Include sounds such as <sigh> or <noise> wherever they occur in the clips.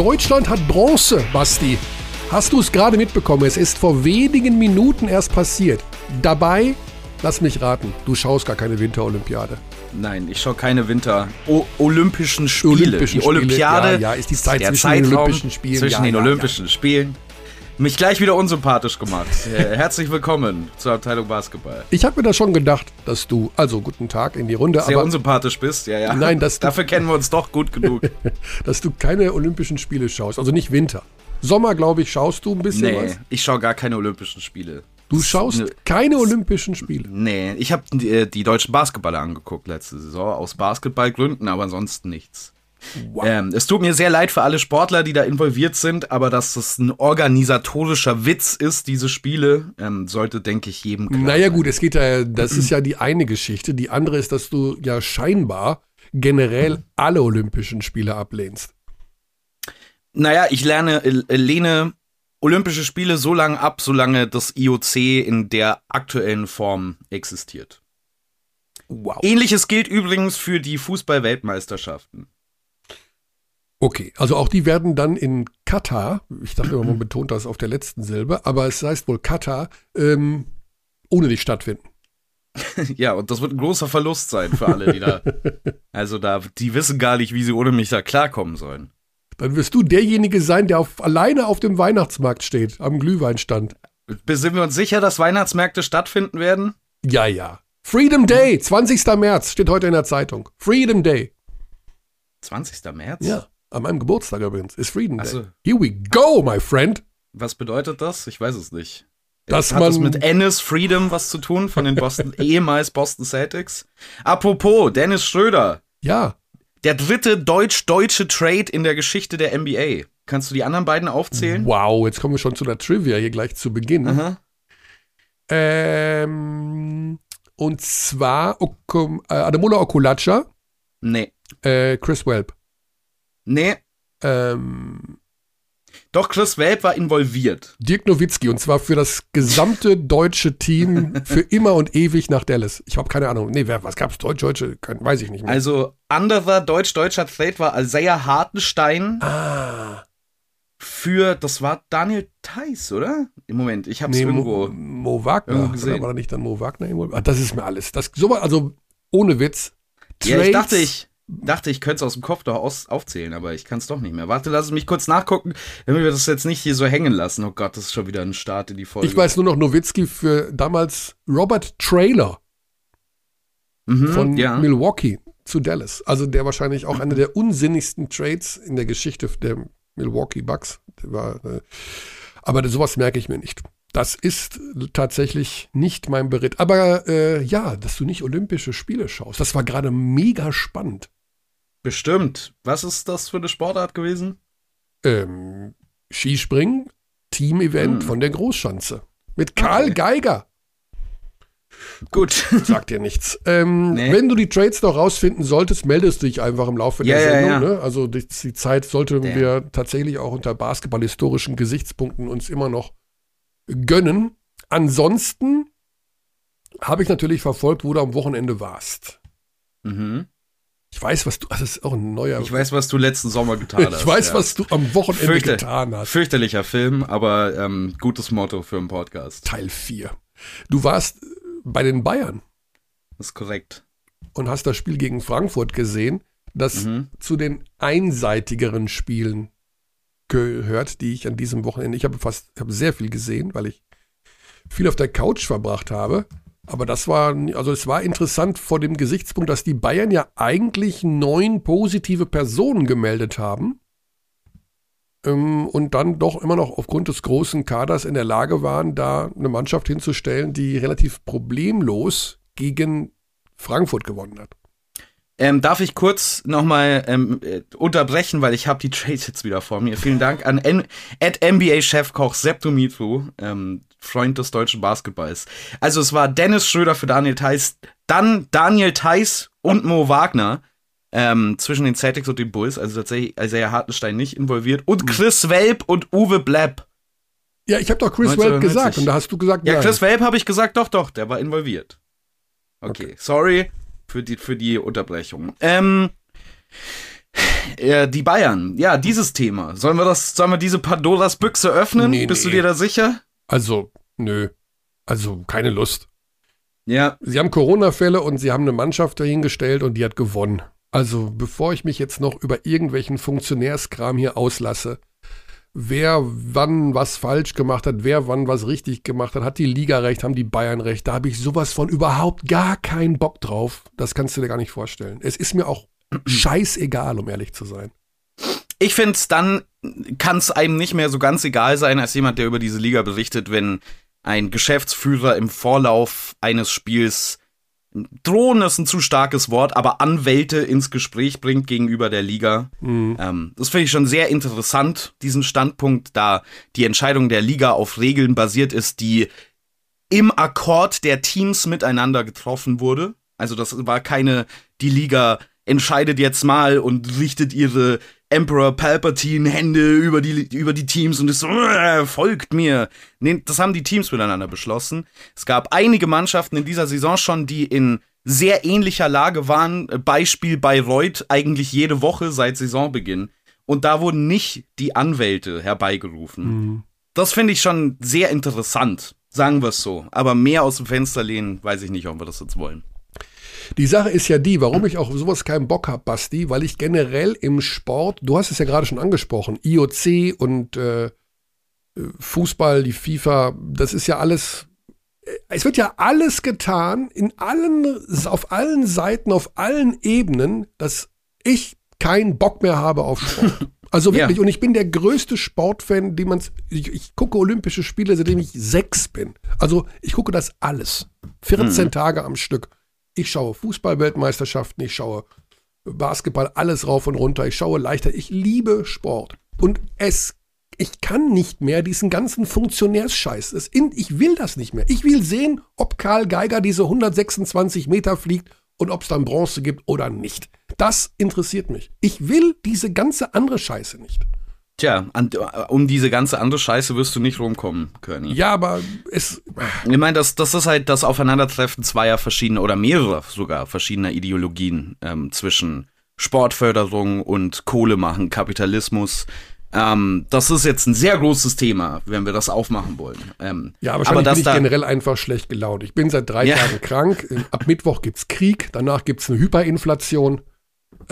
Deutschland hat Bronze, Basti. Hast du es gerade mitbekommen? Es ist vor wenigen Minuten erst passiert. Dabei, lass mich raten, du schaust gar keine Winterolympiade. Nein, ich schaue keine Winter-Olympischen Spiele. Olympischen die Olympiade Spiele, ja, ja, ist die Zeit zwischen den Olympischen Spielen. Zwischen ja, den Olympischen Spielen. Mich gleich wieder unsympathisch gemacht. Äh, Herzlich willkommen zur Abteilung Basketball. Ich habe mir da schon gedacht, dass du, also guten Tag in die Runde, Sehr aber unsympathisch bist, ja, ja. Nein, das- Dafür kennen wir uns doch gut genug. <laughs> dass du keine Olympischen Spiele schaust. Also nicht Winter. Sommer, glaube ich, schaust du ein bisschen nee, was. ich schaue gar keine Olympischen Spiele. Du schaust keine Olympischen Spiele. Nee, ich habe die, äh, die deutschen Basketballer angeguckt letzte Saison, aus Basketballgründen, aber ansonsten nichts. Wow. Ähm, es tut mir sehr leid für alle Sportler, die da involviert sind, aber dass das ein organisatorischer Witz ist, diese Spiele, ähm, sollte, denke ich, jedem klar Naja sein. gut, es geht ja, das ist ja die eine Geschichte. Die andere ist, dass du ja scheinbar generell alle Olympischen Spiele ablehnst. Naja, ich lerne, äh, lehne Olympische Spiele so lange ab, solange das IOC in der aktuellen Form existiert. Wow. Ähnliches gilt übrigens für die Fußball-Weltmeisterschaften. Okay, also auch die werden dann in Katar, ich dachte immer, man <clears throat> betont das auf der letzten Silbe, aber es heißt wohl Katar, ähm, ohne dich stattfinden. <laughs> Ja, und das wird ein großer Verlust sein für alle, die da. <laughs> Also da, die wissen gar nicht, wie sie ohne mich da klarkommen sollen. Dann wirst du derjenige sein, der auf, alleine auf dem Weihnachtsmarkt steht, am Glühweinstand. Sind wir uns sicher, dass Weihnachtsmärkte stattfinden werden? Ja, ja. Freedom Day, 20. März, steht heute in der Zeitung. Freedom Day. 20. März? Ja, an meinem Geburtstag übrigens, ist Freedom Day. So. Here we go, my friend. Was bedeutet das? Ich weiß es nicht. Dass Hat das man- mit Ennis Freedom was zu tun von den Boston, <laughs> ehemals Boston Celtics? Apropos, Dennis Schröder. Ja, Der dritte deutsch-deutsche Trade in der Geschichte der NBA. Kannst du die anderen beiden aufzählen? wow, jetzt kommen wir schon zu der Trivia hier gleich zu Beginn. Aha. Ähm, und zwar Okum, äh, Ademola Okulacha, Nee. äh, Chris Welp. Nee. Ähm, Doch, Chris Welp war involviert. Dirk Nowitzki und zwar für das gesamte deutsche Team <laughs> für immer und ewig nach Dallas. Ich habe keine Ahnung. Nee, wer, was gab's? Deutsch, Deutsche? Kein, weiß ich nicht mehr. Also, anderer deutsch-deutscher Trade war Alzea Hartenstein ah, für, das war Daniel Theiss, oder? Im Moment, ich hab's nee, irgendwo. Mo, Mo Wagner. irgendwo gesehen. war da nicht dann Mo Wagner? Ah, das ist mir alles. Das, so, also, ohne Witz. Ja, ich Trades- dachte, ich dachte, ich könnte es aus dem Kopf doch aus, aufzählen, aber ich kann es doch nicht mehr. Warte, lass es mich kurz nachgucken, damit wir das jetzt nicht hier so hängen lassen. Oh Gott, das ist schon wieder ein Start in die Folge. Ich weiß nur noch Nowitzki für damals Robert Trailer. mhm, von ja. Milwaukee zu Dallas. Also der wahrscheinlich auch einer der unsinnigsten Trades in der Geschichte der Milwaukee Bucks. Der war, äh, aber sowas merke ich mir nicht. Das ist tatsächlich nicht mein Beritt. Aber äh, ja, dass du nicht Olympische Spiele schaust, das war gerade mega spannend. Bestimmt. Was ist das für eine Sportart gewesen? Ähm, Skispringen, Team-Event Hm. von der Großschanze. Mit Karl Okay. Geiger. Gut. Sagt dir nichts. Ähm, <laughs> Nee. Wenn du die Trades noch rausfinden solltest, meldest du dich einfach im Laufe Ja, der ja, Sendung. ja. Ne? Also die, die Zeit sollten Ja. wir tatsächlich auch unter basketballhistorischen Gesichtspunkten uns immer noch gönnen. Ansonsten habe ich natürlich verfolgt, wo du am Wochenende warst. Mhm. Ich weiß, was du. Das ist auch ein neuer. Ich weiß, was du letzten Sommer getan <laughs> hast. ich weiß, ja. was du am Wochenende Fürchte- getan hast. Fürchterlicher Film, aber ähm, gutes Motto für einen Podcast. Teil 4. Du warst bei den Bayern Das ist korrekt. und hast das Spiel gegen Frankfurt gesehen, das Mhm. zu den einseitigeren Spielen gehört, die ich an diesem Wochenende, ich habe fast, ich habe sehr viel gesehen, weil ich viel auf der Couch verbracht habe. Aber das war, also es war interessant vor dem Gesichtspunkt, dass die Bayern ja eigentlich neun positive Personen gemeldet haben. Ähm, und dann doch immer noch aufgrund des großen Kaders in der Lage waren, da eine Mannschaft hinzustellen, die relativ problemlos gegen Frankfurt gewonnen hat. Ähm, darf ich kurz nochmal ähm, äh, unterbrechen, weil ich habe die Trades jetzt wieder vor mir. Vielen Dank an N at NBA-Chefkoch Sepp Dumitru, ähm, Freund des deutschen Basketballs. Also es war Dennis Schröder für Daniel Theiss, dann Daniel Theiss und Mo Wagner ähm, zwischen den Celtics und den Bulls, also tatsächlich Isaiah Hartenstein nicht involviert und Chris Welp und Uwe Blapp. Ja, ich habe doch Chris 1990. Welp gesagt und da hast du gesagt, Ja, nein. Chris Welp habe ich gesagt, doch, doch, der war involviert. Okay, sorry für die, für die Unterbrechung. Ähm, Äh, die Bayern, ja, dieses Thema. Sollen wir das, sollen wir diese Pandoras Büchse öffnen? Nee, Bist nee. du dir da sicher? Also, nö. Also, keine Lust. Ja, Sie haben Corona-Fälle und sie haben eine Mannschaft dahingestellt und die hat gewonnen. Also, bevor ich mich jetzt noch über irgendwelchen Funktionärskram hier auslasse, wer wann was falsch gemacht hat, wer wann was richtig gemacht hat, hat die Liga recht, haben die Bayern recht, da habe ich sowas von überhaupt gar keinen Bock drauf. Das kannst du dir gar nicht vorstellen. Es ist mir auch <clears throat> scheißegal, um ehrlich zu sein. Ich finde dann kann es einem nicht mehr so ganz egal sein, als jemand, der über diese Liga berichtet, wenn ein Geschäftsführer im Vorlauf eines Spiels drohen ist ein zu starkes Wort, aber Anwälte ins Gespräch bringt gegenüber der Liga. Mhm. Ähm, das finde ich schon sehr interessant, diesen Standpunkt, da die Entscheidung der Liga auf Regeln basiert ist, die im Akkord der Teams miteinander getroffen wurde. Also das war keine, die Liga entscheidet jetzt mal und richtet ihre Emperor Palpatine Hände über die, über die Teams und ist so, "Äh, folgt mir. Nee, das haben die Teams miteinander beschlossen. Es gab einige Mannschaften in dieser Saison schon, die in sehr ähnlicher Lage waren. Beispiel Bayreuth eigentlich jede Woche seit Saisonbeginn. Und da wurden nicht die Anwälte herbeigerufen. Mhm. Das finde ich schon sehr interessant, sagen wir es so. Aber mehr aus dem Fenster lehnen, weiß ich nicht, ob wir das jetzt wollen. Die Sache ist ja die, warum ich auf sowas keinen Bock habe, Basti, weil ich generell im Sport, du hast es ja gerade schon angesprochen, IOC und äh, Fußball, die FIFA, das ist ja alles, äh, es wird ja alles getan, in allen, auf allen Seiten, auf allen Ebenen, dass ich keinen Bock mehr habe auf Sport. <laughs> Also wirklich, Ja. und ich bin der größte Sportfan, den man, ich, ich gucke Olympische Spiele, seitdem ich sechs bin. Also ich gucke das alles. 14 Tage am Stück. Ich schaue Fußball-Weltmeisterschaften, ich schaue Basketball, alles rauf und runter. Ich schaue leichter. Ich liebe Sport. Und es, ich kann nicht mehr diesen ganzen Funktionärsscheiß. Es ich will das nicht mehr. Ich will sehen, ob Karl Geiger diese 126 Meter fliegt und ob es dann Bronze gibt oder nicht. Das interessiert mich. Ich will diese ganze andere Scheiße nicht. Tja, an, um diese ganze andere Scheiße wirst du nicht rumkommen, Körny. Ja, aber es, Ich meine, das, das ist halt das Aufeinandertreffen zweier verschiedener oder mehrerer sogar verschiedener Ideologien ähm, zwischen Sportförderung und Kohle machen, Kapitalismus. Ähm, das ist jetzt ein sehr großes Thema, wenn wir das aufmachen wollen. Ähm, Ja, aber wahrscheinlich das bin ich da, generell einfach schlecht gelaunt. Ich bin seit drei Ja. Tagen krank. Ab Mittwoch gibt's Krieg, danach gibt's eine Hyperinflation.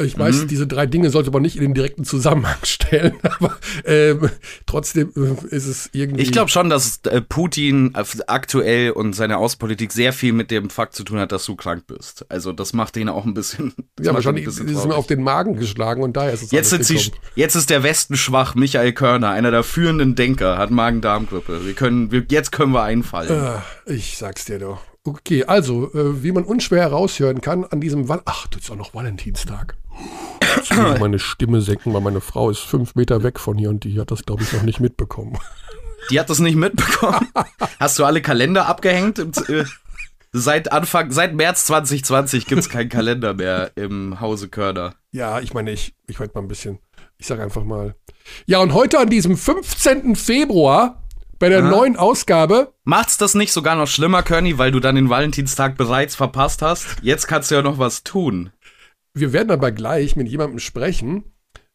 Ich weiß, Mhm. diese drei Dinge sollte man nicht in den direkten Zusammenhang <laughs> stellen, aber ähm, trotzdem äh, ist es irgendwie. ich glaube schon, dass äh, Putin aktuell und seine Außenpolitik sehr viel mit dem Fakt zu tun hat, dass du krank bist. Also das macht ihn auch ein bisschen. <laughs> ja, wahrscheinlich ein ist es mir auf den Magen geschlagen und daher ist es Jetzt, sind sie, jetzt ist der Westen schwach. Michael Körner, einer der führenden Denker, hat Magen-Darm-Grippe. Wir können, wir, jetzt können wir einfallen. Ah, ich sag's dir doch. Okay, also, äh, wie man unschwer heraushören kann, an diesem Val Ach, das ist auch noch Valentinstag. Jetzt muss ich meine Stimme senken, weil meine Frau ist fünf Meter weg von hier und die hat das, glaube ich, noch nicht mitbekommen. Die hat das nicht mitbekommen. <laughs> Hast du alle Kalender abgehängt? Seit Anfang, seit März 2020 gibt's keinen Kalender mehr im Hause Körner. Ja, ich meine, ich, ich werde mal ein bisschen, ich sage einfach mal. Ja, und heute an diesem 15. Februar bei der Aha. neuen Ausgabe, Macht's das nicht sogar noch schlimmer, Körny, weil du dann den Valentinstag bereits verpasst hast? Jetzt kannst du ja noch was tun. wir werden aber gleich mit jemandem sprechen,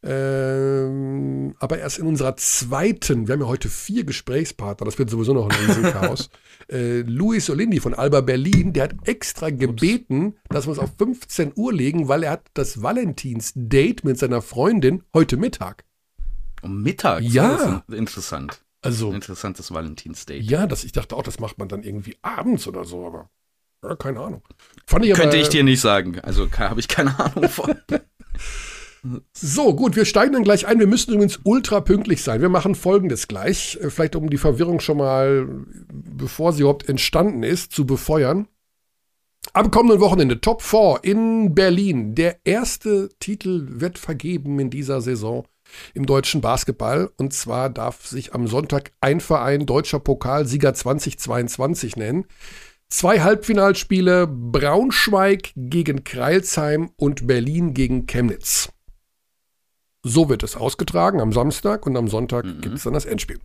ähm, aber erst in unserer zweiten, wir haben ja heute vier Gesprächspartner, das wird sowieso noch ein Riesenchaos. <laughs> äh, Luis Olindi von Alba Berlin, der hat extra gebeten, dass wir es auf 15 Uhr legen, weil er hat das Valentins-Date mit seiner Freundin heute Mittag. Um Mittag? Ja. Interessant. Also, Interessantes Valentinsdate. ja, das, ich dachte auch, das macht man dann irgendwie abends oder so, aber ja, keine Ahnung. Fand ich aber, Könnte ich dir nicht sagen. Also habe ich keine Ahnung von. <laughs> <laughs> So, gut, wir steigen dann gleich ein. Wir müssen übrigens ultra pünktlich sein. Wir machen folgendes gleich, äh, vielleicht um die Verwirrung schon mal, bevor sie überhaupt entstanden ist, zu befeuern. Am kommenden Wochenende Top 4 in Berlin. Der erste Titel wird vergeben in dieser Saison im deutschen Basketball. Und zwar darf sich am Sonntag ein Verein deutscher Pokalsieger 2022 nennen. Zwei Halbfinalspiele Braunschweig gegen Kreilsheim und Berlin gegen Chemnitz. So wird es ausgetragen am Samstag und am Sonntag Mhm. gibt es dann das Endspiel.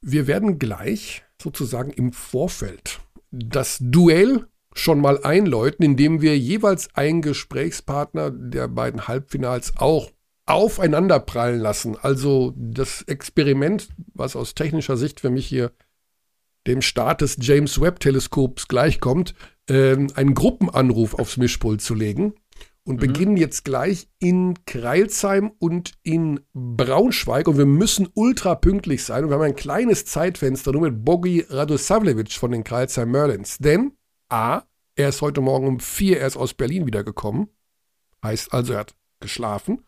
Wir werden gleich sozusagen im Vorfeld das Duell schon mal einläuten, indem wir jeweils einen Gesprächspartner der beiden Halbfinals auch aufeinander prallen lassen. Also das Experiment, was aus technischer Sicht für mich hier dem Start des James Webb Teleskops gleichkommt, äh, einen Gruppenanruf aufs Mischpult zu legen und mhm. beginnen jetzt gleich in Kreilsheim und in Braunschweig und wir müssen ultra pünktlich sein und wir haben ein kleines Zeitfenster nur mit Bogi Radosavljevic von den Kreilsheim Merlins. Denn A, er ist heute Morgen um vier erst aus Berlin wiedergekommen, heißt also er hat geschlafen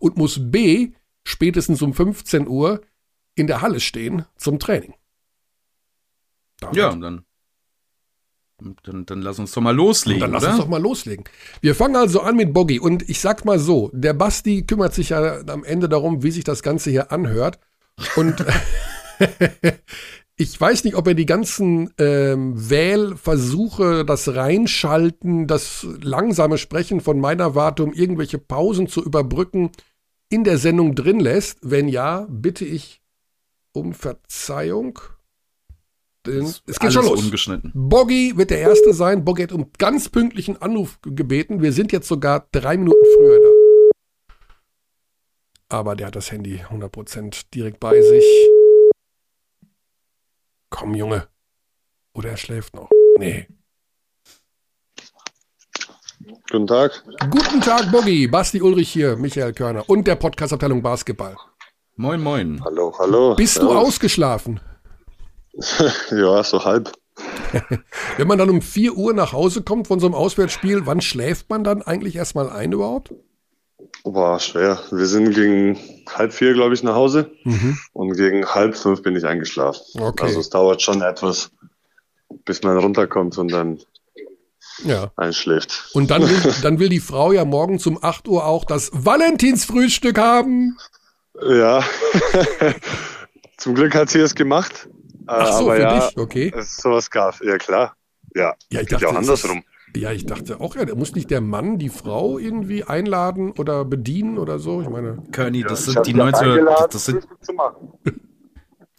und muss B spätestens um 15 Uhr in der Halle stehen zum Training. Damit ja, und dann dann, dann lass uns doch mal loslegen. dann lass oder? uns doch mal loslegen. Wir fangen also an mit Boggy. Und ich sag mal so: Der Basti kümmert sich ja am Ende darum, wie sich das Ganze hier anhört. Und <laughs> <laughs> ich weiß nicht, ob er die ganzen ähm, Wählversuche, das Reinschalten, das langsame Sprechen von meiner Warte, um irgendwelche Pausen zu überbrücken, in der Sendung drin lässt. Wenn ja, bitte ich um Verzeihung. Denn es geht schon los. Ungeschnitten. Boggy wird der Erste sein. Boggy hat um ganz pünktlichen Anruf gebeten. Wir sind jetzt sogar drei Minuten früher da. Aber der hat das Handy 100% direkt bei sich. Komm, Junge. Oder er schläft noch. Nee. Guten Tag. Guten Tag, Boggy. Basti Ulrich hier, Michael Körner und der Podcastabteilung Basketball. Moin, moin. Hallo, hallo. Bist du ausgeschlafen? <laughs> ja, so halb. <laughs> Wenn man dann um 4 Uhr nach Hause kommt von so einem Auswärtsspiel, wann schläft man dann eigentlich erstmal ein überhaupt? War schwer. Wir sind gegen halb vier, glaube ich, nach Hause. Mhm. Und gegen halb fünf bin ich eingeschlafen. Okay. Also es dauert schon etwas, bis man runterkommt und dann ja. einschläft. Und dann will, <laughs> dann will die Frau ja morgen um 8 Uhr auch das Valentinsfrühstück haben. Ja. <laughs> Zum Glück hat sie es gemacht. Ach so, aber für ja, dich, okay. Es sowas gab, ja klar. Ja, ja ich dachte auch andersrum. Ja, ich dachte auch, ja, muss nicht der Mann die Frau irgendwie einladen oder bedienen oder so? Ich meine. Körny, das ja, sind die 90er. Das sind.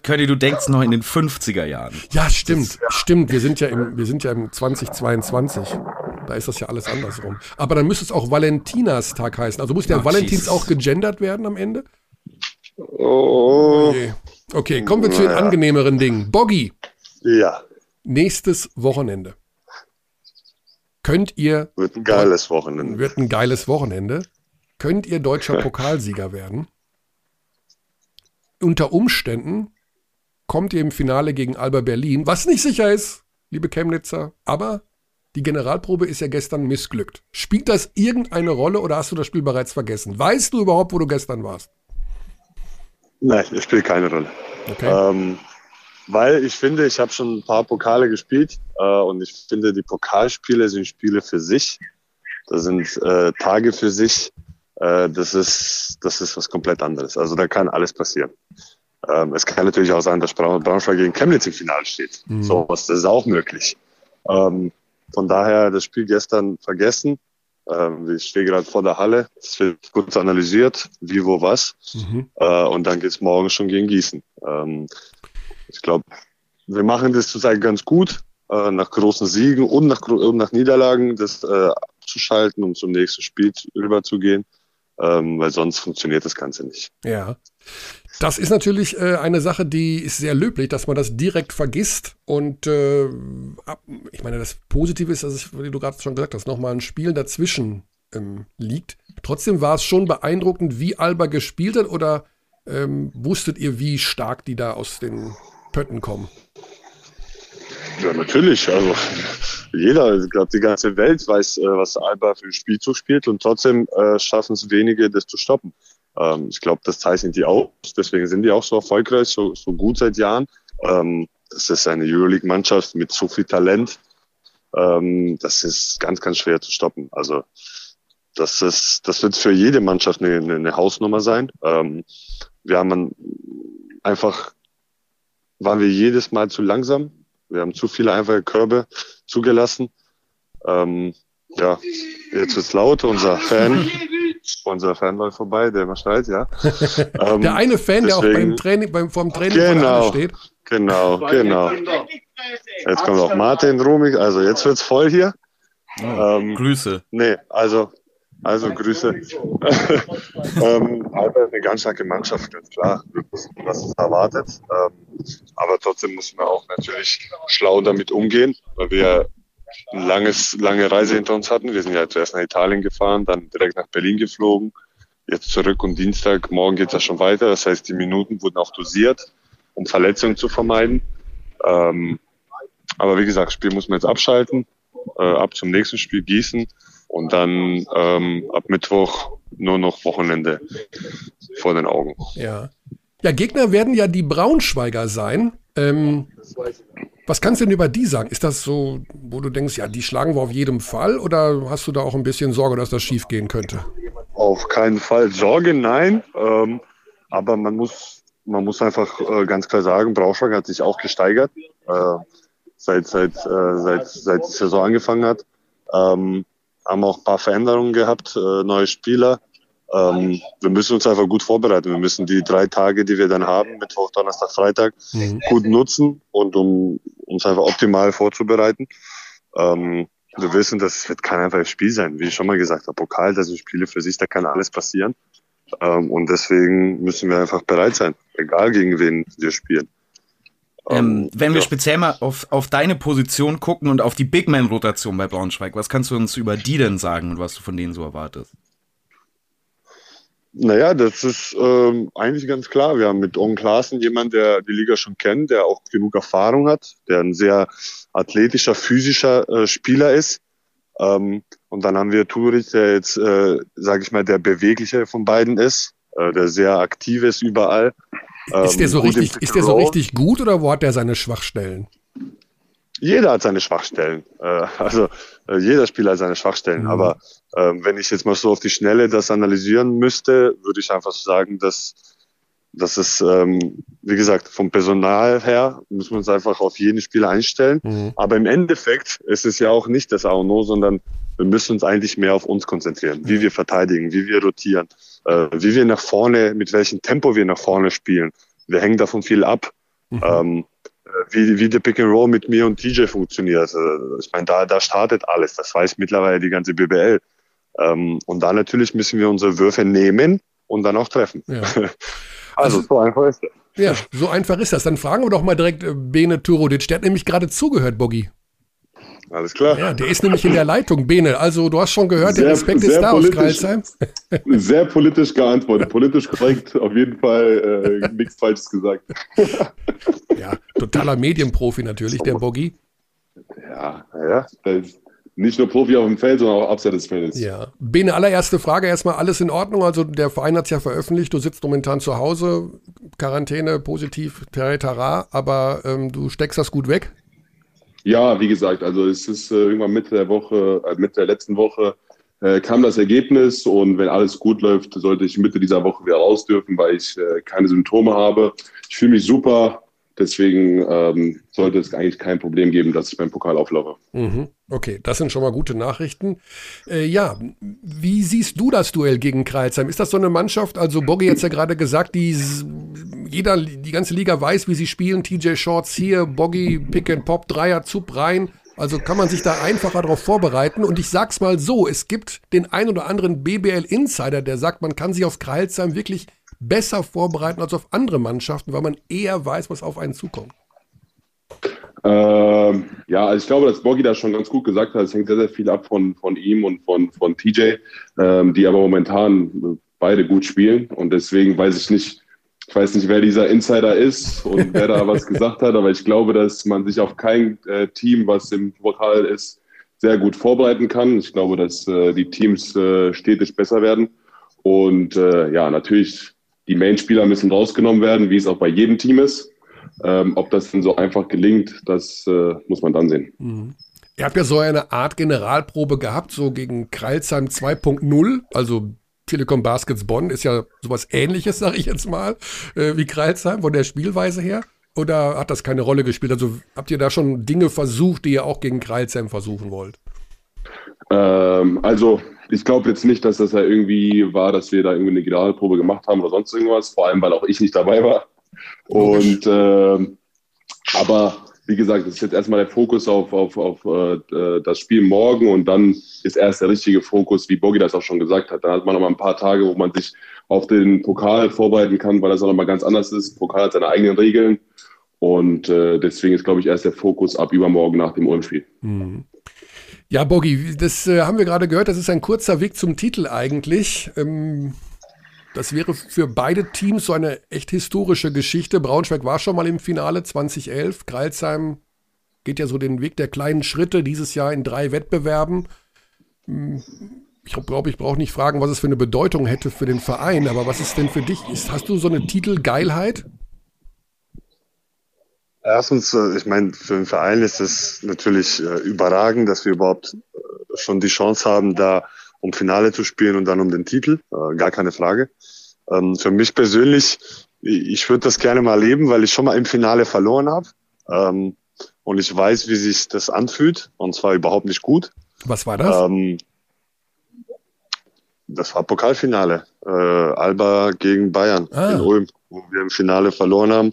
Körny, du denkst noch in den 50er Jahren. Ja, stimmt, das, stimmt. Wir sind ja im, wir sind ja im 2022. Da ist das ja alles andersrum. Aber dann müsste es auch Valentinas Tag heißen. Also muss der oh, Valentins Jesus. auch gegendert werden am Ende? Oh. Okay, okay kommen wir zu den angenehmeren Dingen. Boggy. Ja. Nächstes Wochenende. Könnt ihr. Wird ein geiles Wochenende. Wird ein geiles Wochenende. Könnt ihr deutscher <laughs> Pokalsieger werden? Unter Umständen kommt ihr im Finale gegen Alba Berlin, was nicht sicher ist, liebe Chemnitzer, aber die Generalprobe ist ja gestern missglückt. Spielt das irgendeine Rolle oder hast du das Spiel bereits vergessen? Weißt du überhaupt, wo du gestern warst? Nein, es spielt keine Rolle. Okay. Ähm, weil ich finde, ich habe schon ein paar Pokale gespielt äh, und ich finde, die Pokalspiele sind Spiele für sich. Das sind äh, Tage für sich. Äh, das, ist, das ist was komplett anderes. Also da kann alles passieren. Ähm, es kann natürlich auch sein, dass Braunschweig gegen Chemnitz im Finale steht. Mhm. So was, ist auch möglich. Ähm, von daher das Spiel gestern vergessen. Ähm, ich stehe gerade vor der Halle. Es wird kurz analysiert, wie, wo, was. Mhm. Äh, und dann geht es morgen schon gegen Gießen. Ähm, ich glaube, wir machen das zurzeit ganz gut, äh, nach großen Siegen und nach, und nach Niederlagen, das äh, abzuschalten und zum nächsten Spiel rüberzugehen, ähm, weil sonst funktioniert das Ganze nicht. Ja. Das ist natürlich äh, eine Sache, die ist sehr löblich, dass man das direkt vergisst. Und äh, ich meine, das Positive ist, dass es, wie du gerade schon gesagt hast, nochmal ein Spiel dazwischen ähm, liegt. Trotzdem war es schon beeindruckend, wie Alba gespielt hat, oder ähm, wusstet ihr, wie stark die da aus den Pötten kommen? Ja, natürlich. Also jeder, ich glaube, die ganze Welt weiß, äh, was Alba für ein Spielzug spielt und trotzdem äh, schaffen es wenige, das zu stoppen. Ähm, ich glaube, das zeichnet die aus. Deswegen sind die auch so erfolgreich, so, so gut seit Jahren. Ähm, das ist eine Euroleague-Mannschaft mit so viel Talent. Ähm, das ist ganz, ganz schwer zu stoppen. Also das ist, das wird für jede Mannschaft eine, eine Hausnummer sein. Ähm, wir haben einfach waren wir jedes Mal zu langsam. Wir haben zu viele einfache Körbe zugelassen. Ähm, ja, jetzt wird's laut. Unser <laughs> Fan, unser Fan läuft vorbei, der immer schreit, ja. <laughs> Ähm, der eine Fan, deswegen, der auch beim Training, beim, vorm Training genau, steht. Genau, genau. Jetzt kommt auch Martin Rumig. Also jetzt wird's voll hier. Oh, ähm, Grüße. Nee, also, also Grüße. <laughs> ähm, aber eine ganz starke Mannschaft, ganz klar. was uns erwartet. Ähm, aber trotzdem muss man auch natürlich schlau damit umgehen, weil wir ein langes, lange Reise hinter uns hatten. Wir sind ja zuerst nach Italien gefahren, dann direkt nach Berlin geflogen, jetzt zurück und Dienstag, morgen geht es ja schon weiter. Das heißt, die Minuten wurden auch dosiert, um Verletzungen zu vermeiden. Ähm, aber wie gesagt, Spiel muss man jetzt abschalten, äh, ab zum nächsten Spiel gießen und dann ähm, ab Mittwoch nur noch Wochenende vor den Augen. Ja. Ja, Gegner werden ja die Braunschweiger sein. Ähm, was kannst du denn über die sagen? Ist das so, wo du denkst, ja, die schlagen wir auf jeden Fall oder hast du da auch ein bisschen Sorge, dass das schief gehen könnte? Auf keinen Fall Sorge, nein. Ähm, aber man muss, man muss einfach äh, ganz klar sagen, Braunschweig hat sich auch gesteigert, äh, seit, seit, äh, seit, seit die Saison angefangen hat. Ähm, haben auch ein paar Veränderungen gehabt, äh, neue Spieler. Ähm, wir müssen uns einfach gut vorbereiten. Wir müssen die drei Tage, die wir dann haben, Mittwoch, Donnerstag, Freitag, mhm. gut nutzen und um uns einfach optimal vorzubereiten. Ähm, wir wissen, das wird kein einfaches Spiel sein. Wie ich schon mal gesagt habe, Pokal, das sind Spiele für sich, da kann alles passieren. Ähm, und deswegen müssen wir einfach bereit sein, egal gegen wen wir spielen. Ähm, ähm wenn wir ja. speziell mal auf, auf deine Position gucken und auf die Big Man-Rotation bei Braunschweig, was kannst du uns über die denn sagen und was du von denen so erwartest? Naja, das ist ähm, eigentlich ganz klar. Wir haben mit Owen Klaassen jemanden, der die Liga schon kennt, der auch genug Erfahrung hat, der ein sehr athletischer, physischer äh, Spieler ist. Ähm, und dann haben wir Turich, der jetzt, äh, sage ich mal, der bewegliche von beiden ist, äh, der sehr aktiv ist überall. Ähm, ist der so richtig, ist der so richtig gut oder wo hat der seine Schwachstellen? Jeder hat seine Schwachstellen. Äh, also äh, jeder Spieler hat seine Schwachstellen. Mhm. Aber äh, wenn ich jetzt mal so auf die Schnelle das analysieren müsste, würde ich einfach sagen, dass das ist, ähm, wie gesagt, vom Personal her muss man uns einfach auf jeden Spieler einstellen. Mhm. Aber im Endeffekt ist es ja auch nicht das A sondern wir müssen uns eigentlich mehr auf uns konzentrieren, wie wir verteidigen, wie wir rotieren, äh, wie wir nach vorne, mit welchem Tempo wir nach vorne spielen. Wir hängen davon viel ab. Mhm. Ähm, wie, wie der Pick and Roll mit mir und TJ funktioniert. Also, ich meine, da, da startet alles. Das weiß mittlerweile die ganze BBL. Ähm, und da natürlich müssen wir unsere Würfe nehmen und dann auch treffen. Ja. <laughs> Also, also, so einfach ist das. Ja, so einfach ist das. Dann fragen wir doch mal direkt äh, Bene Turodic. Der hat nämlich gerade zugehört, Boggy. Alles klar. Ja, der ist nämlich in der Leitung, Bene. Also du hast schon gehört, sehr, der Respekt ist da aus Kreilsheim. <laughs> Sehr politisch geantwortet. Politisch korrekt, auf jeden Fall äh, nichts Falsches gesagt. <laughs> ja, totaler Medienprofi natürlich, der Boggy. Ja, ja, nicht nur Profi auf dem Feld, sondern auch abseits des Feldes. Ja. Bene, allererste Frage erstmal, alles in Ordnung? Also der Verein hat es ja veröffentlicht, du sitzt momentan zu Hause, Quarantäne, positiv, tara, aber ähm, du steckst das gut weg? Ja, wie gesagt, also es ist äh, irgendwann Mitte der Woche, äh, Mitte der letzten Woche äh, kam das Ergebnis und wenn alles gut läuft, sollte ich Mitte dieser Woche wieder raus dürfen, weil ich äh, keine Symptome habe. Ich fühle mich super, deswegen ähm, sollte es eigentlich kein Problem geben, dass ich beim Pokal auflaufe. Mhm. Okay, das sind schon mal gute Nachrichten. Äh, ja, wie siehst du das Duell gegen Kreilsheim? Ist das so eine Mannschaft, also Boggy jetzt ja gerade gesagt, die jeder, die ganze Liga weiß, wie sie spielen. TJ Shorts hier, Boggy, Pick and Pop, Dreier, Zub rein. Also kann man sich da einfacher darauf vorbereiten. Und ich sag's mal so: Es gibt den ein oder anderen BBL-Insider, der sagt, man kann sich auf Kreilsheim wirklich besser vorbereiten als auf andere Mannschaften, weil man eher weiß, was auf einen zukommt. Ähm, ja, also ich glaube, dass Boggy das schon ganz gut gesagt hat. Es hängt sehr, sehr viel ab von, von ihm und von, von TJ, ähm, die aber momentan beide gut spielen. Und deswegen weiß ich nicht, ich weiß nicht, wer dieser Insider ist und <laughs> wer da was gesagt hat, aber ich glaube, dass man sich auf kein äh, Team, was im Portal ist, sehr gut vorbereiten kann. Ich glaube, dass äh, die Teams äh, stetig besser werden. Und äh, ja, natürlich, die Main-Spieler müssen rausgenommen werden, wie es auch bei jedem Team ist. Ähm, ob das denn so einfach gelingt, das äh, muss man dann sehen. Mhm. Ihr habt ja so eine Art Generalprobe gehabt, so gegen Kreilsheim 2.0, also Telekom Baskets Bonn ist ja sowas ähnliches, <laughs> sage ich jetzt mal, äh, wie Kreilsheim von der Spielweise her. Oder hat das keine Rolle gespielt? Also habt ihr da schon Dinge versucht, die ihr auch gegen Kreilsheim versuchen wollt? Ähm, also ich glaube jetzt nicht, dass das ja irgendwie war, dass wir da irgendwie eine Generalprobe gemacht haben oder sonst irgendwas. Vor allem, weil auch ich nicht dabei war. Und äh, aber wie gesagt, das ist jetzt erstmal der Fokus auf, auf, auf äh, das Spiel morgen und dann ist erst der richtige Fokus, wie Bogi das auch schon gesagt hat. Dann hat man noch mal ein paar Tage, wo man sich auf den Pokal vorbereiten kann, weil das auch noch mal ganz anders ist. Pokal hat seine eigenen Regeln und äh, deswegen ist, glaube ich, erst der Fokus ab übermorgen nach dem Ulm-Spiel. Mhm. Ja, Bogi, das äh, haben wir gerade gehört. Das ist ein kurzer Weg zum Titel eigentlich. Ähm, das wäre für beide Teams so eine echt historische Geschichte. Braunschweig war schon mal im Finale 2011. Kreilsheim geht ja so den Weg der kleinen Schritte dieses Jahr in drei Wettbewerben. Ich glaube, ich brauche nicht fragen, was es für eine Bedeutung hätte für den Verein, aber was ist denn für dich? Ist, hast du so eine Titelgeilheit? Erstens, äh, ich meine, für den Verein ist es natürlich äh, überragend, dass wir überhaupt äh, schon die Chance haben, da um Finale zu spielen und dann um den Titel. Gar keine Frage. Ähm, für mich persönlich, ich würde das gerne mal erleben, weil ich schon mal im Finale verloren habe. Ähm, und ich weiß, wie sich das anfühlt. Und zwar überhaupt nicht gut. Was war das? Ähm, das war Pokalfinale. Alba gegen Bayern ah. in Ulm, wo wir im Finale verloren haben.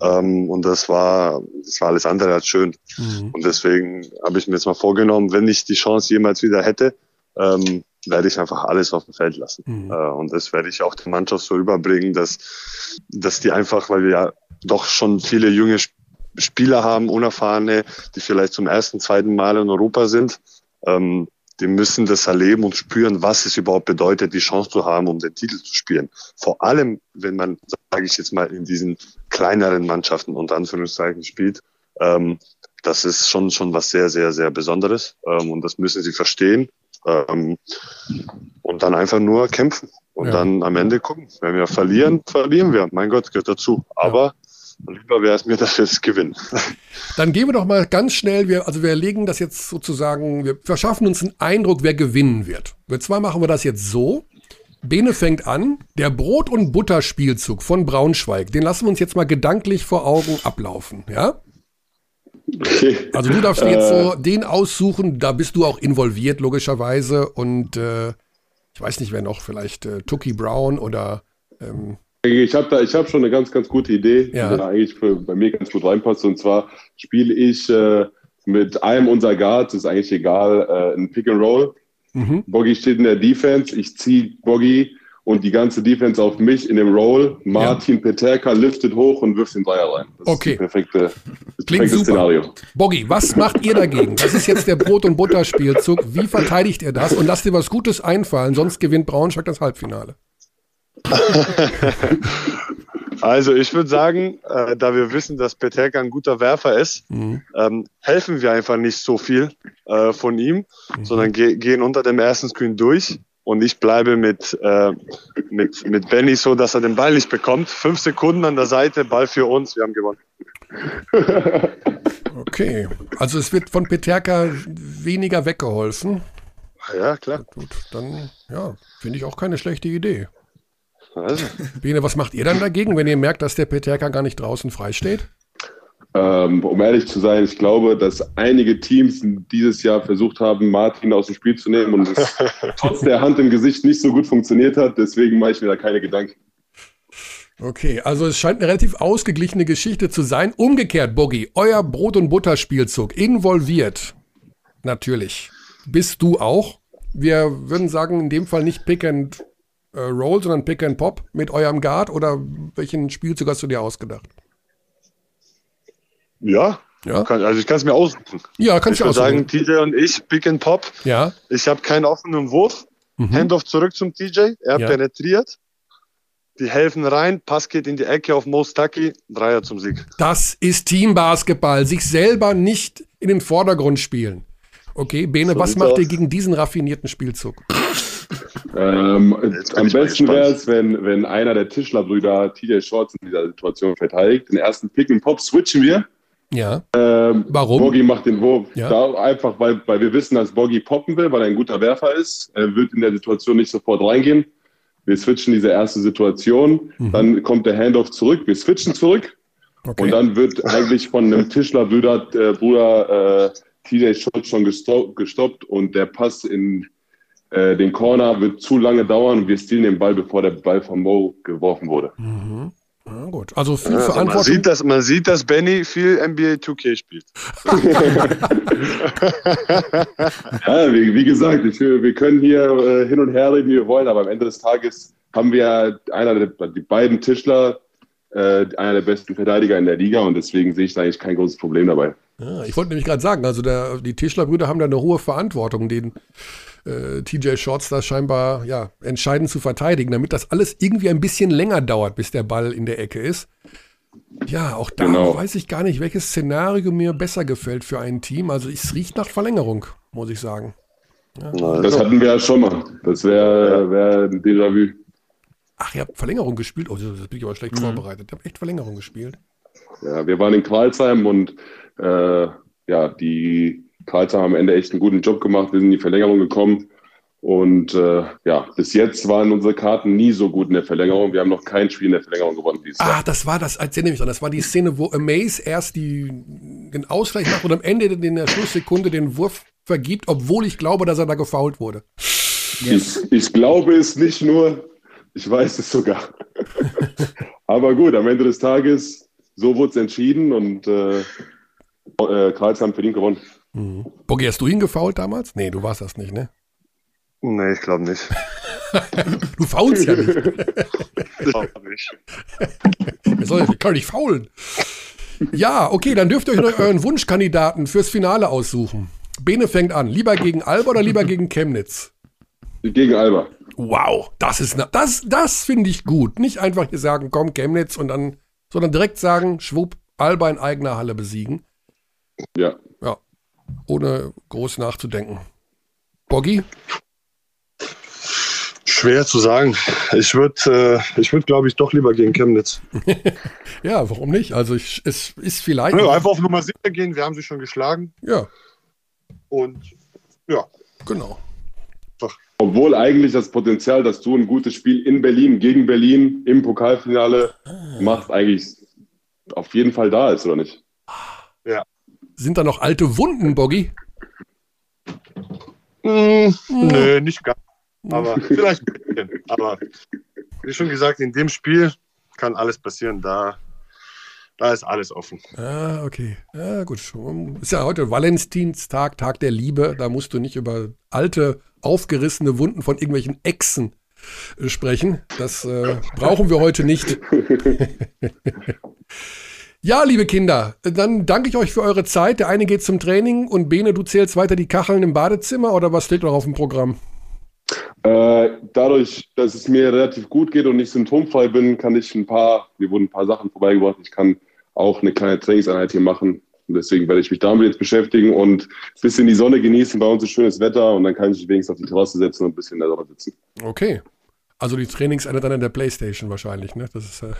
Ähm, und das war, das war alles andere als schön. Mhm. Und deswegen habe ich mir jetzt mal vorgenommen, wenn ich die Chance jemals wieder hätte, ähm, werde ich einfach alles auf dem Feld lassen. Mhm. Äh, und das werde ich auch der Mannschaft so überbringen, dass, dass die einfach, weil wir ja doch schon viele junge Spieler haben, unerfahrene, die vielleicht zum ersten, zweiten Mal in Europa sind, ähm, die müssen das erleben und spüren, was es überhaupt bedeutet, die Chance zu haben, um den Titel zu spielen. Vor allem, wenn man, sage ich jetzt mal, in diesen kleineren Mannschaften unter Anführungszeichen spielt. Ähm, das ist schon, schon was sehr, sehr, sehr Besonderes. Ähm, und das müssen sie verstehen. Ähm, und dann einfach nur kämpfen. Und ja. dann am Ende gucken. Wenn wir verlieren, verlieren wir. Mein Gott, gehört dazu. Aber. Lieber wäre es mir, dass wir es gewinnen. <laughs> Dann gehen wir doch mal ganz schnell, wir, also wir legen das jetzt sozusagen, wir verschaffen uns einen Eindruck, wer gewinnen wird. Und zwar machen wir das jetzt so. Bene fängt an. Der Brot- und Butterspielzug von Braunschweig, den lassen wir uns jetzt mal gedanklich vor Augen ablaufen, ja? Okay. Also du darfst jetzt so äh. den aussuchen, da bist du auch involviert, logischerweise. Und äh, ich weiß nicht, wer noch, vielleicht äh, Tucky Brown oder ähm, ich habe da, ich habe schon eine ganz, ganz gute Idee, ja. die da eigentlich für, bei mir ganz gut reinpasst. Und zwar spiele ich äh, mit einem unserer Guards, ist eigentlich egal, äh, ein Pick and Roll. Mhm. Boggy steht in der Defense, ich ziehe Boggy und die ganze Defense auf mich in dem Roll. Martin ja. Peterka liftet hoch und wirft den Dreier rein. Das okay. ist das perfekte, das Klingt perfekte super. Szenario. Boggy, was macht ihr dagegen? Das ist jetzt der Brot- und Butterspielzug. Wie verteidigt ihr das? Und lasst dir was Gutes einfallen, sonst gewinnt Braunschweig das Halbfinale. <laughs> Also ich würde sagen, äh, da wir wissen, dass Peterka ein guter Werfer ist, mhm. ähm, helfen wir einfach nicht so viel äh, von ihm, mhm. sondern ge gehen unter dem ersten Screen durch und ich bleibe mit, äh, mit, mit Benny so, dass er den Ball nicht bekommt. Fünf Sekunden an der Seite, Ball für uns, wir haben gewonnen. <laughs> okay, also es wird von Peterka weniger weggeholfen. Ja, klar. Gut, dann ja, finde ich auch keine schlechte Idee. Also. Bene, was macht ihr dann dagegen, wenn ihr merkt, dass der Peterka gar nicht draußen frei steht? Ähm, um ehrlich zu sein, ich glaube, dass einige Teams dieses Jahr versucht haben, Martin aus dem Spiel zu nehmen und es <laughs> trotz der Hand im Gesicht nicht so gut funktioniert hat. Deswegen mache ich mir da keine Gedanken. Okay, also es scheint eine relativ ausgeglichene Geschichte zu sein. Umgekehrt, Boggy, euer Brot- und Butterspielzug involviert. Natürlich. Bist du auch? Wir würden sagen, in dem Fall nicht Pick and äh, Roll, sondern Pick and Pop mit eurem Guard oder welchen Spielzug hast du dir ausgedacht? Ja, ja. Kann, also ich kann es mir aussuchen. Ja, kannst du aussuchen. sagen, TJ und ich, Pick and Pop. Ja. Ich habe keinen offenen Wurf. Mhm. Handoff zurück zum TJ. Er ja. penetriert. Die helfen rein, Pass geht in die Ecke auf Mostaki, Dreier zum Sieg. Das ist Teambasketball, sich selber nicht in den Vordergrund spielen. Okay, Bene, so was macht ihr gegen diesen raffinierten Spielzug? Ähm, am besten wäre es, wenn, wenn einer der Tischlerbrüder TJ Shorts in dieser Situation verteidigt. Den ersten Pick and Pop switchen wir. Ja. Ähm, Warum? Boggy macht den Wurf. Ja. Da einfach, weil, weil wir wissen, dass Boggy poppen will, weil er ein guter Werfer ist. Er wird in der Situation nicht sofort reingehen. Wir switchen diese erste Situation. Mhm. Dann kommt der Handoff zurück. Wir switchen zurück. Okay. Und dann wird <laughs> eigentlich von einem Tischlerbruder äh, Bruder, äh, TJ Schultz schon gestoppt und der Pass in äh, den Corner wird zu lange dauern und wir stehlen den Ball, bevor der Ball von Mo geworfen wurde. Mhm. Ja, gut. Also viel ja, Verantwortung. Man sieht, dass, man sieht, dass Benny viel NBA 2K spielt. <laughs> <laughs> ja, wie, wie gesagt, ich, wir können hier äh, hin und her reden, wie wir wollen, aber am Ende des Tages haben wir einer der, die beiden Tischler, äh, einer der besten Verteidiger in der Liga und deswegen sehe ich da eigentlich kein großes Problem dabei. Ja, ich wollte nämlich gerade sagen, also der, die Tischlerbrüder haben da eine hohe Verantwortung, den äh, TJ Shorts da scheinbar ja, entscheidend zu verteidigen, damit das alles irgendwie ein bisschen länger dauert, bis der Ball in der Ecke ist. Ja, auch da genau. weiß ich gar nicht, welches Szenario mir besser gefällt für ein Team. Also es riecht nach Verlängerung, muss ich sagen. Ja. Das hatten wir ja schon mal. Das wäre wär ein Déjà-vu. Ach, ihr habt Verlängerung gespielt? Oh, das bin ich aber schlecht mhm. vorbereitet. Ihr habt echt Verlängerung gespielt. Ja, wir waren in Qualsheim und äh, ja, die Karls haben am Ende echt einen guten Job gemacht. Wir sind in die Verlängerung gekommen. Und äh, ja, bis jetzt waren unsere Karten nie so gut in der Verlängerung. Wir haben noch kein Spiel in der Verlängerung gewonnen dieses Ah, das war das, erzähl mich an. Das war die Szene, wo Amaze erst die, den Ausgleich macht und am Ende in der Schlusssekunde den Wurf vergibt, obwohl ich glaube, dass er da gefault wurde. Yes. Ich, ich glaube es nicht nur, ich weiß es sogar. <laughs> Aber gut, am Ende des Tages, so wurde es entschieden und äh, äh, Karls haben verdient gewonnen. Mhm. Boggy, hast du ihn gefault damals? Nee, du warst das nicht, ne? Nee, ich glaube nicht. <laughs> du faulst ja nicht. <laughs> ich glaube nicht. Soll, kann nicht faulen. Ja, okay, dann dürft ihr euch noch euren Wunschkandidaten fürs Finale aussuchen. Bene fängt an. Lieber gegen Alba oder lieber gegen Chemnitz? Gegen Alba. Wow, das ist das, das finde ich gut. Nicht einfach hier sagen, komm, Chemnitz und dann, sondern direkt sagen, schwupp, Alba in eigener Halle besiegen. Ja. Ohne groß nachzudenken. Boggy? Schwer zu sagen. Ich würde, äh, ich würde, glaube ich, doch lieber gegen Chemnitz. <laughs> ja, warum nicht? Also ich, es ist vielleicht. Ja, einfach auf Nummer sicher gehen. Wir haben sie schon geschlagen. Ja. Und ja. Genau. Obwohl eigentlich das Potenzial, dass du ein gutes Spiel in Berlin gegen Berlin im Pokalfinale ah. machst, eigentlich auf jeden Fall da ist, oder nicht? Sind da noch alte Wunden, Boggy? Mm. Nö, nicht ganz. Aber <laughs> vielleicht ein bisschen. Aber wie schon gesagt, in dem Spiel kann alles passieren. Da, da ist alles offen. Ah, okay. Ja, gut. Ist ja heute Valentinstag, Tag der Liebe. Da musst du nicht über alte, aufgerissene Wunden von irgendwelchen Echsen äh, sprechen. Das äh, brauchen wir heute nicht. <laughs> <laughs> Ja, liebe Kinder, dann danke ich euch für eure Zeit. Der eine geht zum Training und Bene, du zählst weiter die Kacheln im Badezimmer oder was steht noch auf dem Programm? Äh, dadurch, dass es mir relativ gut geht und ich symptomfrei bin, kann ich ein paar, mir wurden ein paar Sachen vorbeigebracht. Ich kann auch eine kleine Trainingseinheit hier machen. Und deswegen werde ich mich damit jetzt beschäftigen und ein bisschen die Sonne genießen. Bei uns ist schönes Wetter und dann kann ich mich wenigstens auf die Terrasse setzen und ein bisschen in der Sonne sitzen. Okay. Also die Trainingseinheit dann in der Playstation wahrscheinlich, ne? Das ist äh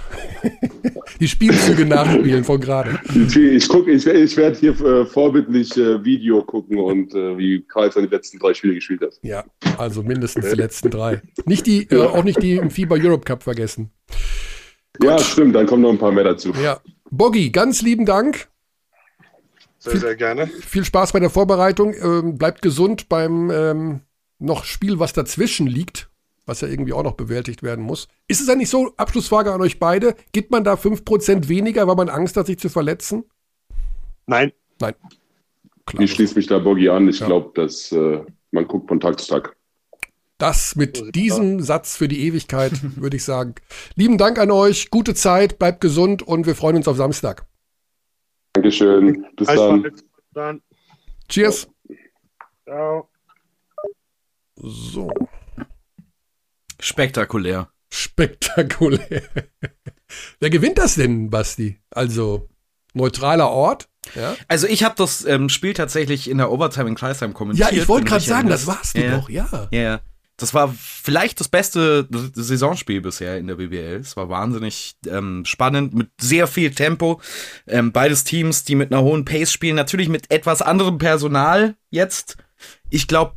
<laughs> die Spielzüge nachspielen von gerade. Ich gucke, ich, ich werde hier äh, vorbildlich äh, Video gucken und äh, wie Karl seine letzten drei Spiele gespielt hat. Ja, also mindestens die letzten drei. Nicht die, äh, auch nicht die im FIBA Europe Cup vergessen. Gut. Ja, stimmt, dann kommen noch ein paar mehr dazu. Ja. Boggy, ganz lieben Dank. Sehr, viel, sehr gerne. Viel Spaß bei der Vorbereitung. Ähm, bleibt gesund beim ähm, noch Spiel, was dazwischen liegt was ja irgendwie auch noch bewältigt werden muss. Ist es ja nicht so, Abschlussfrage an euch beide, gibt man da 5% weniger, weil man Angst hat, sich zu verletzen? Nein. Nein. Klar. Ich schließe mich da Boggy an. Ich ja. glaube, dass äh, man guckt von Tag zu Tag. Das mit diesem Satz für die Ewigkeit, <laughs> würde ich sagen. Lieben Dank an euch, gute Zeit, bleibt gesund und wir freuen uns auf Samstag. Dankeschön. Bis dann. dann. Cheers. Ciao. So. Spektakulär. Spektakulär. Wer gewinnt das denn, Basti? Also neutraler Ort? Ja? Also ich habe das ähm, Spiel tatsächlich in der Overtime in Kreisheim kommentiert. Ja, ich wollte gerade sagen, das war's ja, noch, ja. Ja, das war vielleicht das beste Saisonspiel bisher in der BBL. Es war wahnsinnig ähm, spannend, mit sehr viel Tempo. Ähm, beides Teams, die mit einer hohen Pace spielen, natürlich mit etwas anderem Personal jetzt. Ich glaube,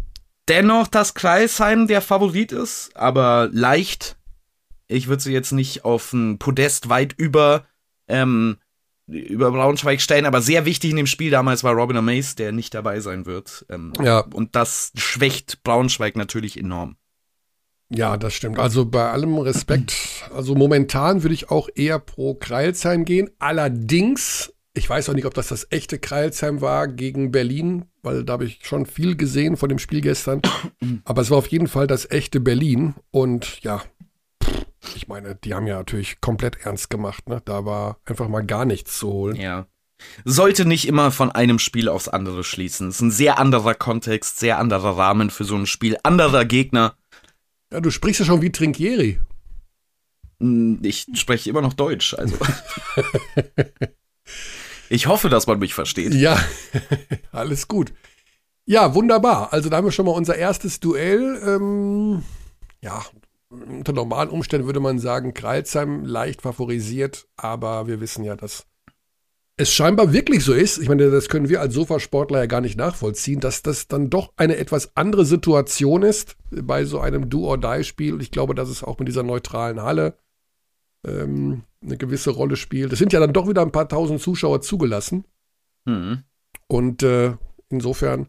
dennoch, dass Kreisheim der Favorit ist, aber leicht. Ich würde sie jetzt nicht auf ein Podest weit über, ähm, über Braunschweig stellen, aber sehr wichtig in dem Spiel damals war Robin Mace, der nicht dabei sein wird. Ähm, ja. Und das schwächt Braunschweig natürlich enorm. Ja, das stimmt. Also bei allem Respekt, also momentan würde ich auch eher pro Kreilsheim gehen. Allerdings, ich weiß auch nicht, ob das das echte Kreilsheim war gegen Berlin, weil da habe ich schon viel gesehen von dem Spiel gestern. <clears throat> Aber es war auf jeden Fall das echte Berlin. Und ja, ich meine, die haben ja natürlich komplett ernst gemacht. Ne? Da war einfach mal gar nichts zu holen. Ja. Sollte nicht immer von einem Spiel aufs andere schließen. Es ist ein sehr anderer Kontext, sehr anderer Rahmen für so ein Spiel, anderer Gegner. Ja, du sprichst ja schon wie Trinkieri. Hm, ich spreche immer noch Deutsch, also. <laughs> ich hoffe, dass man mich versteht. Ja, <laughs> alles gut. Ja, wunderbar. Also da haben wir schon mal unser erstes Duell. Ähm, ja, unter normalen Umständen würde man sagen, Kreilsheim leicht favorisiert, aber wir wissen ja, dass es scheinbar wirklich so ist, ich meine, das können wir als Sofasportler ja gar nicht nachvollziehen, dass das dann doch eine etwas andere Situation ist bei so einem Do-or-Die-Spiel. Ich glaube, dass es auch mit dieser neutralen Halle ähm, eine gewisse Rolle spielt. Es sind ja dann doch wieder ein paar tausend Zuschauer zugelassen. Mhm. Und äh, insofern,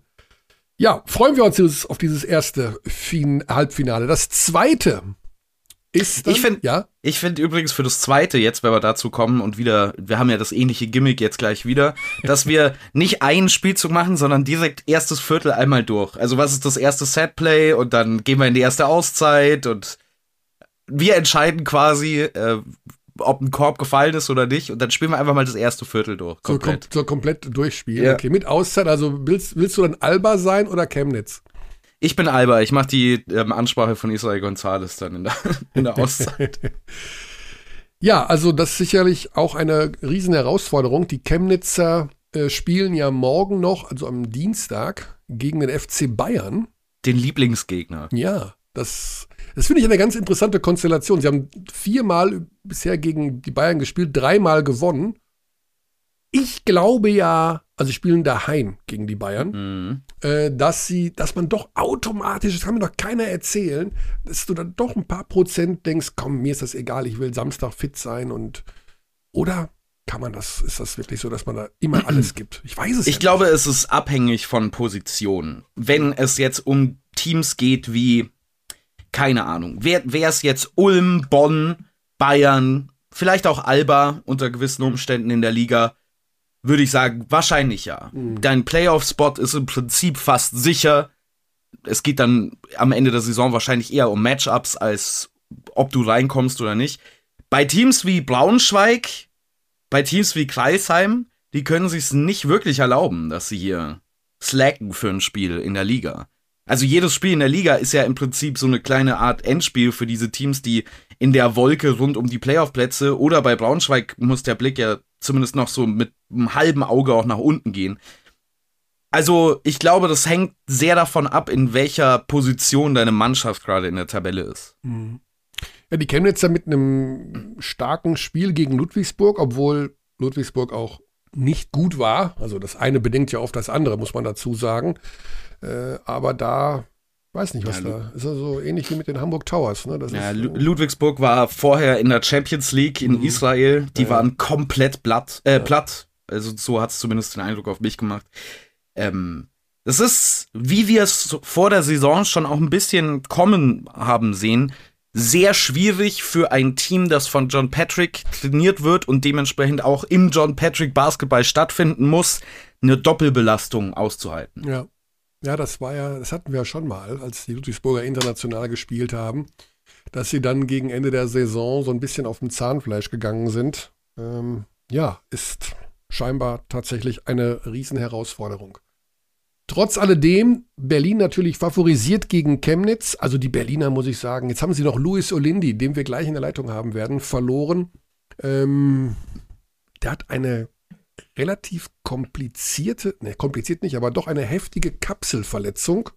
ja, freuen wir uns auf dieses erste fin Halbfinale. Das zweite ist dann, ich finde ja? Ich finde übrigens für das zweite jetzt, wenn wir dazu kommen und wieder, wir haben ja das ähnliche Gimmick jetzt gleich wieder, dass wir <laughs> nicht einen Spielzug machen, sondern direkt erstes Viertel einmal durch. Also was ist das erste Setplay und dann gehen wir in die erste Auszeit und wir entscheiden quasi, äh, ob ein Korb gefallen ist oder nicht und dann spielen wir einfach mal das erste Viertel durch. Komplett. So, kom so komplett durchspielen. Ja. Okay, mit Auszeit, also willst, willst du dann Alba sein oder Chemnitz? Ich bin Alba, ich mache die ähm, Ansprache von Israel González dann in der, in der Auszeit. <laughs> ja, also das ist sicherlich auch eine riesen Herausforderung. Die Chemnitzer äh, spielen ja morgen noch, also am Dienstag, gegen den FC Bayern. Den Lieblingsgegner. Ja, das, das finde ich eine ganz interessante Konstellation. Sie haben viermal bisher gegen die Bayern gespielt, dreimal gewonnen. Ich glaube ja, also sie spielen daheim gegen die Bayern, mhm. äh, dass sie, dass man doch automatisch, das kann mir doch keiner erzählen, dass du dann doch ein paar Prozent denkst, komm, mir ist das egal, ich will Samstag fit sein und oder kann man das, ist das wirklich so, dass man da immer <clears throat> alles gibt? Ich weiß es Ich ja glaube, es ist abhängig von Positionen. Wenn es jetzt um Teams geht wie, keine Ahnung, wer es jetzt Ulm, Bonn, Bayern, vielleicht auch Alba unter gewissen Umständen in der Liga, würde ich sagen, wahrscheinlich ja. Mhm. Dein Playoff-Spot ist im Prinzip fast sicher. Es geht dann am Ende der Saison wahrscheinlich eher um Matchups, als ob du reinkommst oder nicht. Bei Teams wie Braunschweig, bei Teams wie Kreisheim, die können sich nicht wirklich erlauben, dass sie hier slacken für ein Spiel in der Liga. Also jedes Spiel in der Liga ist ja im Prinzip so eine kleine Art Endspiel für diese Teams, die in der Wolke rund um die Playoff-Plätze oder bei Braunschweig muss der Blick ja zumindest noch so mit einem halben Auge auch nach unten gehen. Also, ich glaube, das hängt sehr davon ab, in welcher Position deine Mannschaft gerade in der Tabelle ist. Mhm. Ja, die Chemnitzer mit einem starken Spiel gegen Ludwigsburg, obwohl Ludwigsburg auch nicht gut war. Also das eine bedingt ja oft das andere, muss man dazu sagen. Äh, aber da Weiß nicht, was ja, da ist. Ja so ähnlich wie mit den Hamburg Towers. Ne? Ja, ist, äh, Ludwigsburg war vorher in der Champions League in mhm. Israel. Die ja. waren komplett platt, äh, platt. Also so hat es zumindest den Eindruck auf mich gemacht. Ähm, das ist, wie wir es vor der Saison schon auch ein bisschen kommen haben sehen, sehr schwierig für ein Team, das von John Patrick trainiert wird und dementsprechend auch im John Patrick Basketball stattfinden muss, eine Doppelbelastung auszuhalten. Ja. Ja, das war ja, das hatten wir ja schon mal, als die Ludwigsburger international gespielt haben, dass sie dann gegen Ende der Saison so ein bisschen auf dem Zahnfleisch gegangen sind. Ähm, ja, ist scheinbar tatsächlich eine Riesenherausforderung. Trotz alledem, Berlin natürlich favorisiert gegen Chemnitz. Also die Berliner, muss ich sagen. Jetzt haben sie noch Luis Olindi, den wir gleich in der Leitung haben werden, verloren. Ähm, der hat eine relativ komplizierte, ne, kompliziert nicht, aber doch eine heftige Kapselverletzung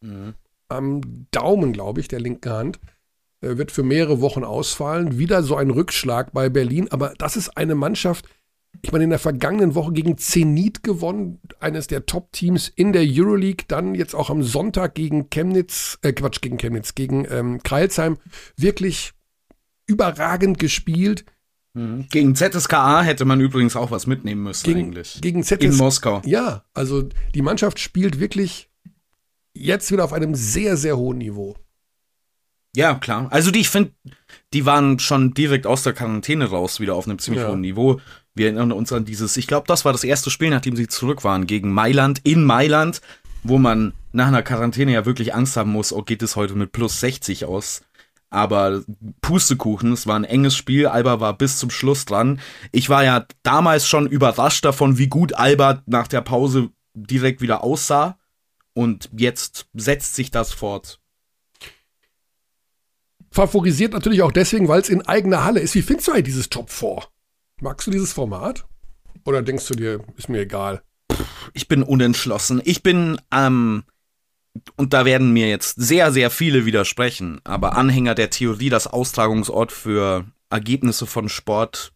mhm. am Daumen, glaube ich, der linken Hand. Er wird für mehrere Wochen ausfallen. Wieder so ein Rückschlag bei Berlin, aber das ist eine Mannschaft, ich meine, in der vergangenen Woche gegen Zenit gewonnen, eines der Top-Teams in der Euroleague, dann jetzt auch am Sonntag gegen Chemnitz, äh Quatsch, gegen Chemnitz, gegen ähm, Kreilsheim, wirklich überragend gespielt. Mhm. Gegen ZSKA hätte man übrigens auch was mitnehmen müssen gegen, eigentlich. Gegen ZSKA. In Moskau. Ja, also die Mannschaft spielt wirklich jetzt wieder auf einem sehr, sehr hohen Niveau. Ja, klar. Also die, ich finde, die waren schon direkt aus der Quarantäne raus, wieder auf einem ziemlich ja. hohen Niveau. Wir erinnern uns an dieses, ich glaube, das war das erste Spiel, nachdem sie zurück waren, gegen Mailand, in Mailand, wo man nach einer Quarantäne ja wirklich Angst haben muss, oh, geht es heute mit plus 60 aus. Aber Pustekuchen, es war ein enges Spiel, Alba war bis zum Schluss dran. Ich war ja damals schon überrascht davon, wie gut Alba nach der Pause direkt wieder aussah. Und jetzt setzt sich das fort. Favorisiert natürlich auch deswegen, weil es in eigener Halle ist. Wie findest du eigentlich dieses Top 4? Magst du dieses Format? Oder denkst du dir, ist mir egal? Ich bin unentschlossen. Ich bin, ähm, und da werden mir jetzt sehr, sehr viele widersprechen, aber Anhänger der Theorie, dass Austragungsort für Ergebnisse von Sport,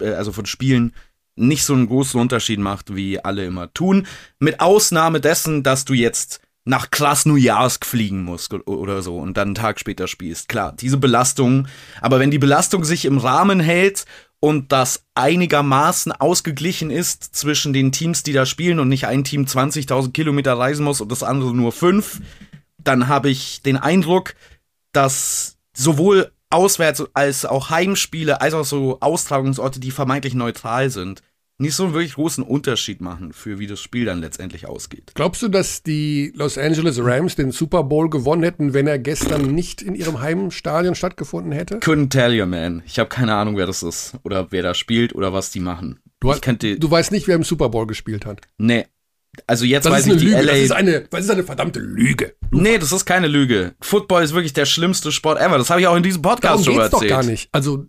äh, also von Spielen, nicht so einen großen Unterschied macht, wie alle immer tun. Mit Ausnahme dessen, dass du jetzt nach Krasnojarsk fliegen musst oder so und dann einen Tag später spielst. Klar, diese Belastung. Aber wenn die Belastung sich im Rahmen hält und das einigermaßen ausgeglichen ist zwischen den Teams, die da spielen und nicht ein Team 20.000 Kilometer reisen muss und das andere nur fünf, dann habe ich den Eindruck, dass sowohl Auswärts- als auch Heimspiele, als auch so Austragungsorte, die vermeintlich neutral sind, nicht so einen wirklich großen Unterschied machen für wie das Spiel dann letztendlich ausgeht. Glaubst du, dass die Los Angeles Rams den Super Bowl gewonnen hätten, wenn er gestern nicht in ihrem Heimstadion stattgefunden hätte? Couldn't tell you, man. Ich habe keine Ahnung, wer das ist oder wer da spielt oder was die machen. Du, hast, du weißt nicht, wer im Super Bowl gespielt hat. Nee, also jetzt das weiß ist ich eine die Lüge. LA. Das ist eine, das ist eine verdammte Lüge. Nee, das ist keine Lüge. Football ist wirklich der schlimmste Sport ever. Das habe ich auch in diesem Podcast Darum schon geht's erzählt. doch gar nicht. Also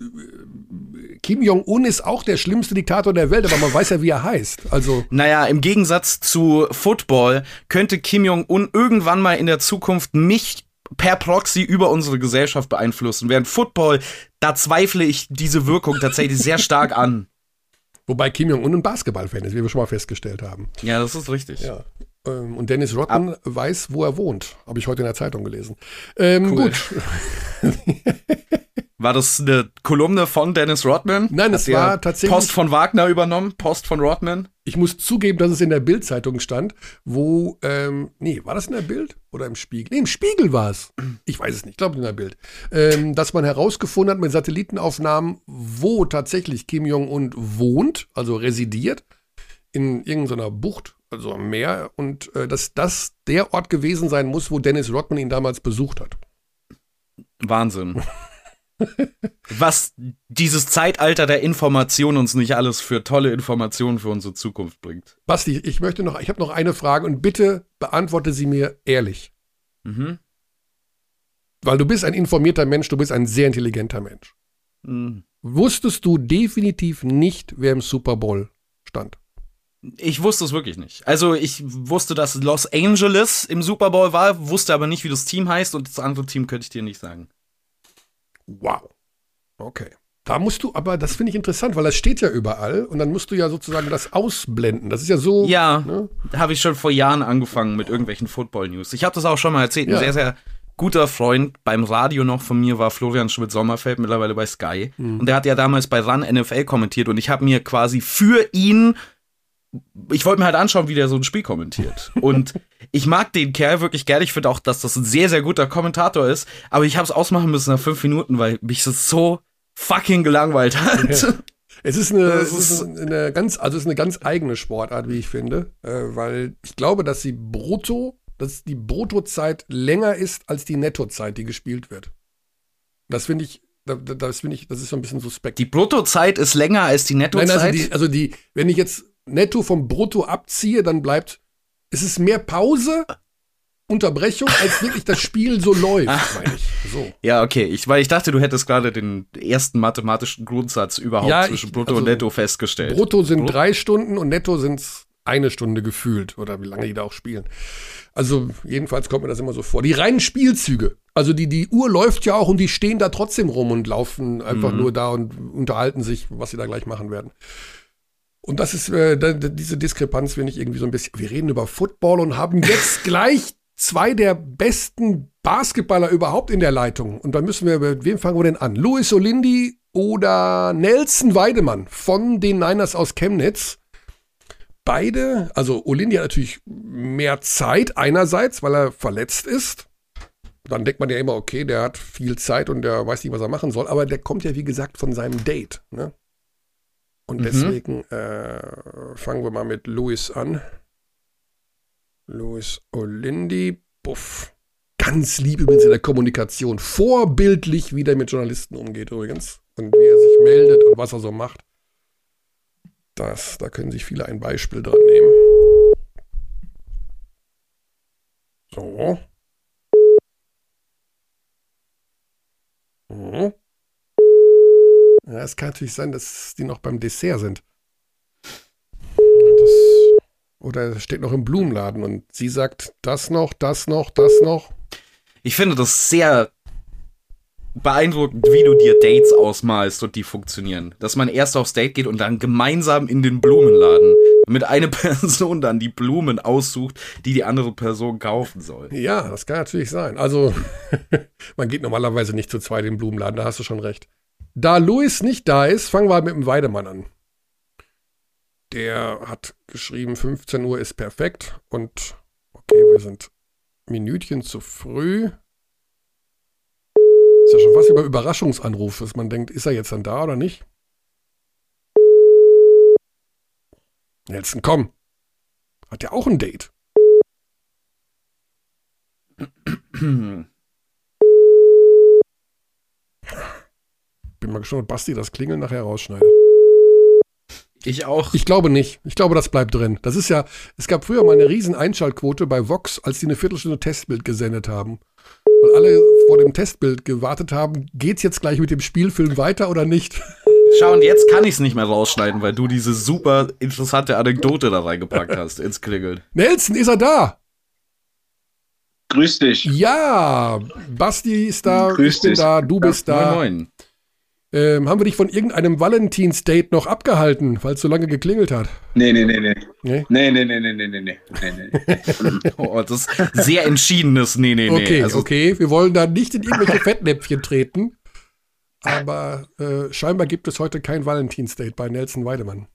Kim Jong-un ist auch der schlimmste Diktator der Welt, aber man weiß ja, wie er heißt. Also Naja, im Gegensatz zu Football könnte Kim Jong-un irgendwann mal in der Zukunft mich per Proxy über unsere Gesellschaft beeinflussen. Während Football, da zweifle ich diese Wirkung tatsächlich sehr stark an. wobei Kim Jong-un ein Basketballfan ist, wie wir schon mal festgestellt haben. Ja, das ist richtig. Ja. Ähm, Und Dennis Rodman weiß, wo er wohnt. Habe ich heute in der Zeitung gelesen. Ähm, Cool. Gut. <laughs> War das eine Kolumne von Dennis Rodman? Nein, es war tatsächlich- Post von Wagner übernommen? Post von Rodman? Ich muss zugeben, dass es in der Bild-Zeitung stand, wo, ähm, nee, war das in der Bild oder im Spiegel? Nee, im Spiegel war es. Ich weiß es nicht, ich glaube in der Bild. Ähm, dass man herausgefunden hat mit Satellitenaufnahmen, wo tatsächlich Kim Jong-un wohnt, also residiert, in irgendeiner Bucht, also am Meer, und äh, dass das der Ort gewesen sein muss, wo Dennis Rodman ihn damals besucht hat. Wahnsinn. <laughs> Was dieses Zeitalter der Information uns nicht alles für tolle Informationen für unsere Zukunft bringt. Basti, ich möchte noch, ich habe noch eine Frage und bitte beantworte sie mir ehrlich. Mhm. Weil du bist ein informierter Mensch, du bist ein sehr intelligenter Mensch. Hm. Wusstest du definitiv nicht, wer im Super Bowl stand? Ich wusste es wirklich nicht. Also ich wusste, dass Los Angeles im Super Bowl war, wusste aber nicht, wie das Team heißt und das andere Team könnte ich dir nicht sagen. Wow. Okay. Da musst du, aber das finde ich interessant, weil das steht ja überall und dann musst du ja sozusagen das ausblenden. Das ist ja so. Ja, Ne? habe ich schon vor Jahren angefangen mit irgendwelchen Football-News. Ich habe das auch schon mal erzählt. Ein Ja. sehr, sehr guter Freund beim Radio noch von mir war Florian Schmidt-Sommerfeld, mittlerweile bei Sky. Mhm. Und der hat ja damals bei RAN NFL kommentiert und ich habe mir quasi für ihn ich wollte mir halt anschauen, wie der so ein Spiel kommentiert. Und <laughs> ich mag den Kerl wirklich gerne. Ich finde auch, dass das ein sehr, sehr guter Kommentator ist. Aber ich habe es ausmachen müssen nach fünf Minuten, weil mich das so fucking gelangweilt hat. Ja. Es ist eine, es ist eine ganz, also es ist eine ganz eigene Sportart, wie ich finde, äh, weil ich glaube, dass sie brutto, dass die Bruttozeit länger ist als die Nettozeit, die gespielt wird. Das finde ich, da- da- das finde ich, das ist so ein bisschen suspekt. Die Bruttozeit ist länger als die Nein, Nettozeit. also die, also die, wenn ich jetzt netto vom Brutto abziehe, dann bleibt, es ist mehr Pause, Unterbrechung, als wirklich das Spiel so <laughs> läuft, meine ich. So. Ja, okay. Ich, weil ich dachte, du hättest gerade den ersten mathematischen Grundsatz überhaupt Ja, zwischen Brutto also und Netto festgestellt. Brutto sind Brut- drei Stunden und netto sind es eine Stunde gefühlt oder wie lange die da auch spielen. Also jedenfalls kommt mir das immer so vor. Die reinen Spielzüge, also die, die Uhr läuft ja auch und die stehen da trotzdem rum und laufen einfach Mhm. nur da und unterhalten sich, was sie da gleich machen werden. Und das ist, äh, diese Diskrepanz finde ich irgendwie so ein bisschen. Wir reden über Football und haben jetzt <laughs> gleich zwei der besten Basketballer überhaupt in der Leitung. Und da müssen wir, mit wem fangen wir denn an? Luis Olindi oder Nelson Weidemann von den Niners aus Chemnitz. Beide, also Olindi hat natürlich mehr Zeit einerseits, weil er verletzt ist. dann denkt man ja immer, okay, der hat viel Zeit und der weiß nicht, was er machen soll, aber der kommt ja, wie gesagt, von seinem Date. Ne? Und mhm. deswegen äh, fangen wir mal mit Louis an. Louis Olindi, buff. Ganz lieb übrigens in der Kommunikation. Vorbildlich, wie der mit Journalisten umgeht übrigens. Und wie er sich meldet und was er so macht. Das, da können sich viele ein Beispiel dran nehmen. So. Mhm. Ja, es kann natürlich sein, dass die noch beim Dessert sind. Das, oder steht noch im Blumenladen und sie sagt, das noch, das noch, das noch. Ich finde das sehr beeindruckend, wie du dir Dates ausmalst und die funktionieren. Dass man erst aufs Date geht und dann gemeinsam in den Blumenladen mit einer <laughs> Person dann die Blumen aussucht, die die andere Person kaufen soll. Ja, das kann natürlich sein. Also, <laughs> man geht normalerweise nicht zu zweit in den Blumenladen, da hast du schon recht. Da Louis nicht da ist, fangen wir mit dem Weidemann an. Der hat geschrieben, 15 Uhr ist perfekt und okay, wir sind Minütchen zu früh. Ist ja schon fast wie bei Überraschungsanruf, dass man denkt, ist er jetzt dann da oder nicht? Nelson, komm. Hat der auch ein Date? <clears throat> <clears throat> Bin mal gespannt, ob Basti das Klingeln nachher rausschneidet. Ich auch. Ich glaube nicht. Ich glaube, das bleibt drin. Das ist ja, es gab früher mal eine riesen Einschaltquote bei Vox, als die eine Viertelstunde Testbild gesendet haben. Und alle vor dem Testbild gewartet haben, geht's jetzt gleich mit dem Spielfilm weiter oder nicht? Schau, und jetzt kann ich es nicht mehr rausschneiden, weil du diese super interessante Anekdote da reingepackt hast ins Klingeln. Nelson, ist er da? Grüß dich. Ja, Basti ist da, Grüß ich bin dich. da, du bist da. Moin, moin. Ähm, haben wir dich von irgendeinem Valentinsdate noch abgehalten, weil es so lange geklingelt hat? Nee, nee, nee, nee. Nee, nee, nee, nee, nee, nee, nee. nee, nee. <laughs> oh, das ist sehr entschiedenes Nee, nee, nee. Okay, also, okay. Wir wollen da nicht in irgendwelche Fettnäpfchen treten. Aber äh, scheinbar gibt es heute kein Valentinsdate bei Nelson Weidemann.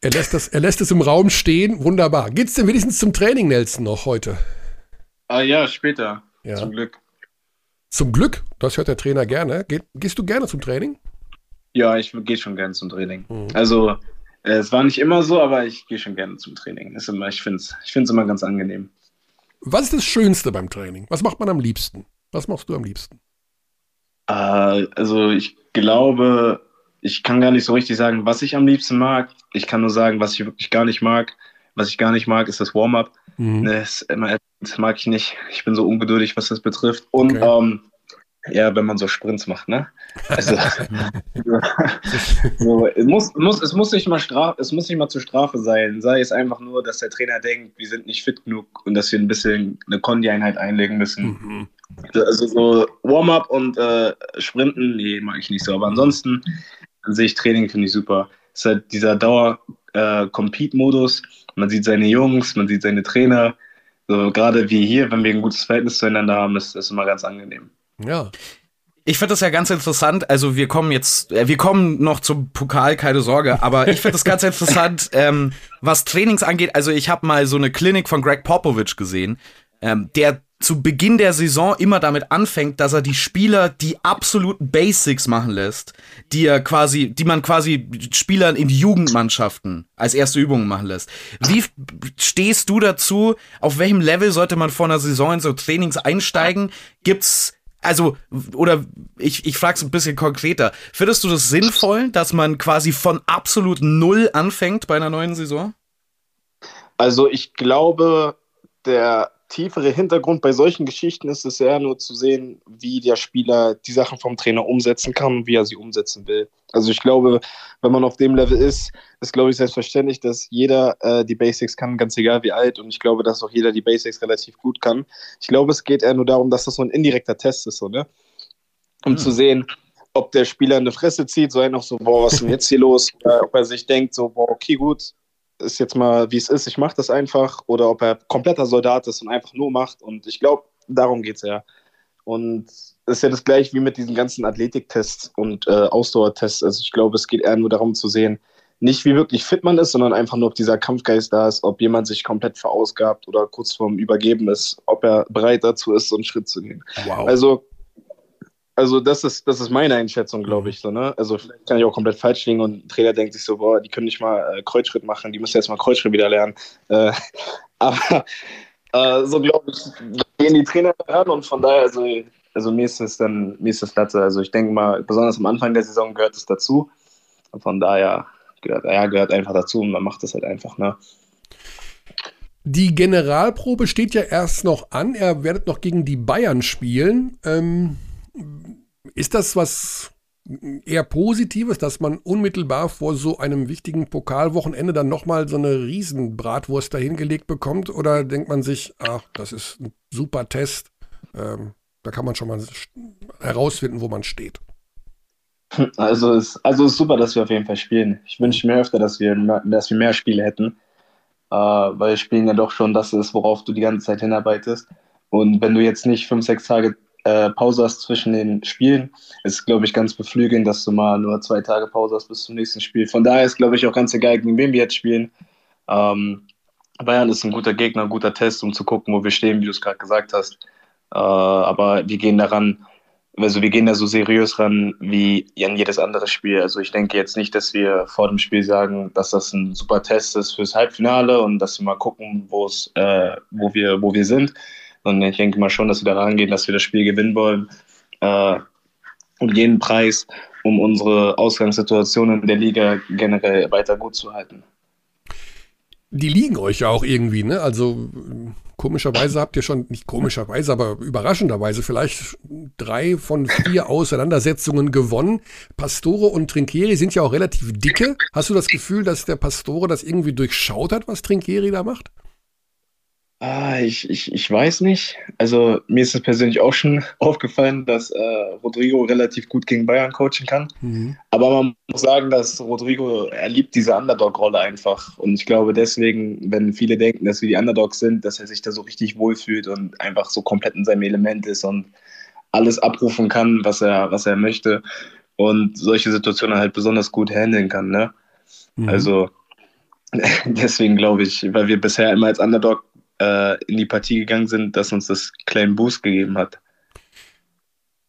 Er lässt, das, er lässt es im Raum stehen. Wunderbar. Geht's denn wenigstens zum Training, Nelson, noch heute? Ah ja, später. Ja. Zum Glück. Zum Glück, das hört der Trainer gerne. Geht, gehst du gerne zum Training? Ja, ich gehe schon gerne zum Training. Mhm. Also, äh, es war nicht immer so, aber ich gehe schon gerne zum Training. Ist immer, ich finde es ich find's immer ganz angenehm. Was ist das Schönste beim Training? Was macht man am liebsten? Was machst du am liebsten? Äh, also, ich glaube, ich kann gar nicht so richtig sagen, was ich am liebsten mag. Ich kann nur sagen, was ich wirklich gar nicht mag. Was ich gar nicht mag, ist das Warm-up. Mhm. Ne, Das, das mag ich nicht. Ich bin so ungeduldig, was das betrifft. Und Okay. ähm, ja, wenn man so Sprints macht, ne? Also, <laughs> so, es, muss, muss, es, muss nicht mal Straf, es muss nicht mal zur Strafe sein. Sei es einfach nur, dass der Trainer denkt, wir sind nicht fit genug und dass wir ein bisschen eine Kondi-Einheit einlegen müssen. Mhm. Also so Warm-up und äh, Sprinten, nee, mag ich nicht so. Aber ansonsten an sich Training finde ich super. Es ist halt dieser Dauer-Compete-Modus. man sieht seine Jungs, man sieht seine Trainer. So gerade wie hier, wenn wir ein gutes Verhältnis zueinander haben, ist das immer ganz angenehm. Ja. Ich finde das ja ganz interessant. Also wir kommen jetzt, äh, wir kommen noch zum Pokal, keine Sorge. Aber ich finde das ganz interessant, <laughs> ähm, was Trainings angeht. Also ich habe mal so eine Klinik von Greg Popovich gesehen, ähm, der zu Beginn der Saison immer damit anfängt, dass er die Spieler die absoluten Basics machen lässt, die er quasi, die man quasi Spielern in Jugendmannschaften als erste Übungen machen lässt. Wie stehst du dazu? Auf welchem Level sollte man vor einer Saison in so Trainings einsteigen? Gibt's also, oder ich, ich frage es ein bisschen konkreter. Findest du das sinnvoll, dass man quasi von absolut null anfängt bei einer neuen Saison? Also ich glaube, der tiefere Hintergrund bei solchen Geschichten ist es eher nur zu sehen, wie der Spieler die Sachen vom Trainer umsetzen kann und wie er sie umsetzen will. Also ich glaube, wenn man auf dem Level ist, ist glaube ich selbstverständlich, dass jeder äh, die Basics kann, ganz egal wie alt. Und ich glaube, dass auch jeder die Basics relativ gut kann. Ich glaube, es geht eher nur darum, dass das so ein indirekter Test ist, so, ne? Um Hm. zu sehen, ob der Spieler eine Fresse zieht, so ein noch so, boah, was ist denn jetzt hier los? Oder ob er sich denkt, so, boah, okay, gut, ist jetzt mal, wie es ist, ich mache das einfach. Oder ob er kompletter Soldat ist und einfach nur macht. Und ich glaube, darum geht es ja. Und es ist ja das gleiche wie mit diesen ganzen Athletiktests und äh, Ausdauertests. Also ich glaube, es geht eher nur darum zu sehen, nicht wie wirklich fit man ist, sondern einfach nur, ob dieser Kampfgeist da ist, ob jemand sich komplett verausgabt oder kurz vorm Übergeben ist, ob er bereit dazu ist, so einen Schritt zu gehen. Wow. Also, also das ist, das ist meine Einschätzung, glaube mhm. ich. So, ne? Also vielleicht kann ich auch komplett falsch liegen und ein Trainer denkt sich so, boah, die können nicht mal äh, Kreuzschritt machen, die müssen jetzt mal Kreuzschritt wieder lernen. Äh, <laughs> aber äh, so glaube ich, gehen die Trainer ran und von daher, also, also mir ist es dann, mir ist es Latte. Also ich denke mal, besonders am Anfang der Saison gehört es dazu. Und von daher gehört, ja, gehört einfach dazu und man macht das halt einfach, ne? Die Generalprobe steht ja erst noch an. Er werdet noch gegen die Bayern spielen. Ähm, ist das was eher Positives, dass man unmittelbar vor so einem wichtigen Pokalwochenende dann nochmal so eine Riesenbratwurst dahingelegt bekommt? Oder denkt man sich, ach, das ist ein super Test, ähm, da kann man schon mal herausfinden, wo man steht? Also es also ist super, dass wir auf jeden Fall spielen. Ich wünsche mir öfter, dass wir, dass wir mehr Spiele hätten, äh, weil Spielen ja doch schon das ist, worauf du die ganze Zeit hinarbeitest. Und wenn du jetzt nicht fünf, sechs Tage äh, Pause hast zwischen den Spielen, ist es, glaube ich, ganz beflügelnd, dass du mal nur zwei Tage Pause hast bis zum nächsten Spiel. Von daher ist, glaube ich, auch ganz egal, gegen wen wir jetzt spielen. Ähm, Bayern ist ein guter Gegner, ein guter Test, um zu gucken, wo wir stehen, wie du es gerade gesagt hast. Äh, aber wir gehen daran, also wir gehen da so seriös ran wie an jedes andere Spiel. Also ich denke jetzt nicht, dass wir vor dem Spiel sagen, dass das ein super Test ist fürs Halbfinale und dass wir mal gucken, äh, wo wir, wo wir sind. Und ich denke mal schon, dass wir da rangehen, dass wir das Spiel gewinnen wollen. Äh, um jeden Preis, um unsere Ausgangssituation in der Liga generell weiter gut zu halten. Die liegen euch ja auch irgendwie, ne? Also Komischerweise habt ihr schon, nicht komischerweise, aber überraschenderweise vielleicht drei von vier <laughs> Auseinandersetzungen gewonnen. Pastore und Trinkieri sind ja auch relativ dicke. Hast du das Gefühl, dass der Pastore das irgendwie durchschaut hat, was Trinkieri da macht? Ah, ich, ich, ich weiß nicht. Also mir ist es persönlich auch schon <laughs> aufgefallen, dass äh, Rodrigo relativ gut gegen Bayern coachen kann. Mhm. Aber man muss sagen, dass Rodrigo, er liebt diese Underdog-Rolle einfach. Und ich glaube deswegen, wenn viele denken, dass wir die Underdogs sind, dass er sich da so richtig wohlfühlt und einfach so komplett in seinem Element ist und alles abrufen kann, was er, was er möchte. Und solche Situationen halt besonders gut handeln kann. Ne? Mhm. Also <laughs> deswegen glaube ich, weil wir bisher immer als Underdog äh, in die Partie gegangen sind, dass uns das kleinen Boost gegeben hat.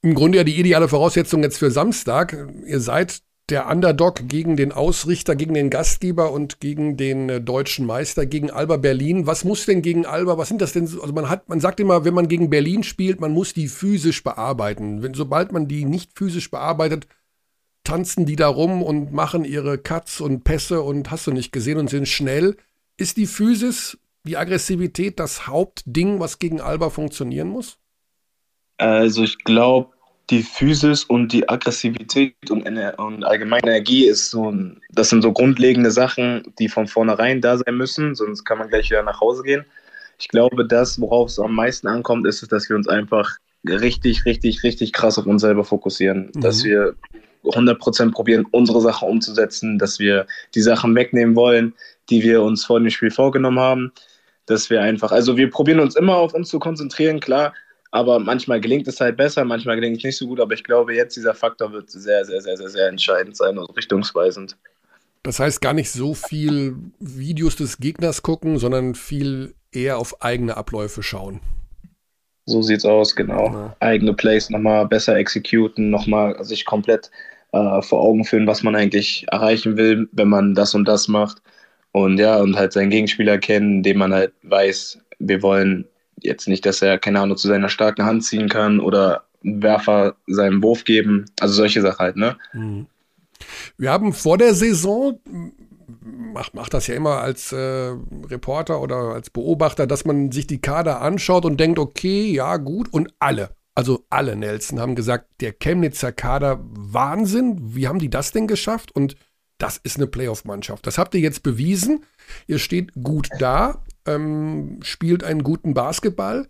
Im Grunde ja die ideale Voraussetzung jetzt für Samstag. Ihr seid der Underdog gegen den Ausrichter, gegen den Gastgeber und gegen den äh, deutschen Meister, gegen Alba Berlin. Was muss denn gegen Alba, was sind das denn? Also man hat, man sagt immer, wenn man gegen Berlin spielt, man muss die physisch bearbeiten. Wenn, sobald man die nicht physisch bearbeitet, tanzen die da rum und machen ihre Cuts und Pässe und hast du nicht gesehen und sind schnell. Ist die Physis die Aggressivität das Hauptding, was gegen Alba funktionieren muss? Also ich glaube, die Physis und die Aggressivität und, und allgemeine Energie ist so ein, das sind so grundlegende Sachen, die von vornherein da sein müssen, sonst kann man gleich wieder nach Hause gehen. Ich glaube, das, worauf es am meisten ankommt, ist, dass wir uns einfach richtig, richtig, richtig krass auf uns selber fokussieren. Mhm. Dass wir 100% probieren, unsere Sache umzusetzen, dass wir die Sachen wegnehmen wollen, die wir uns vor dem Spiel vorgenommen haben dass wir einfach, also wir probieren uns immer auf uns zu konzentrieren, klar, aber manchmal gelingt es halt besser, manchmal gelingt es nicht so gut, aber ich glaube, jetzt dieser Faktor wird sehr, sehr, sehr, sehr, sehr entscheidend sein und richtungsweisend. Das heißt gar nicht so viel Videos des Gegners gucken, sondern viel eher auf eigene Abläufe schauen. So sieht's aus, genau. Ja. Eigene Plays nochmal besser exekuten, nochmal sich komplett äh, vor Augen führen, was man eigentlich erreichen will, wenn man das und das macht. Und ja, und halt seinen Gegenspieler kennen, dem man halt weiß, wir wollen jetzt nicht, dass er, keine Ahnung, zu seiner starken Hand ziehen kann oder Werfer seinen Wurf geben. Also solche Sachen halt, ne? Mhm. Wir haben vor der Saison, macht, macht das ja immer als äh, Reporter oder als Beobachter, dass man sich die Kader anschaut und denkt, okay, ja, gut. Und alle, also alle Nelson haben gesagt, der Chemnitzer Kader Wahnsinn. Wie haben die das denn geschafft? Und das ist eine Playoff-Mannschaft. Das habt ihr jetzt bewiesen. Ihr steht gut da, ähm, spielt einen guten Basketball.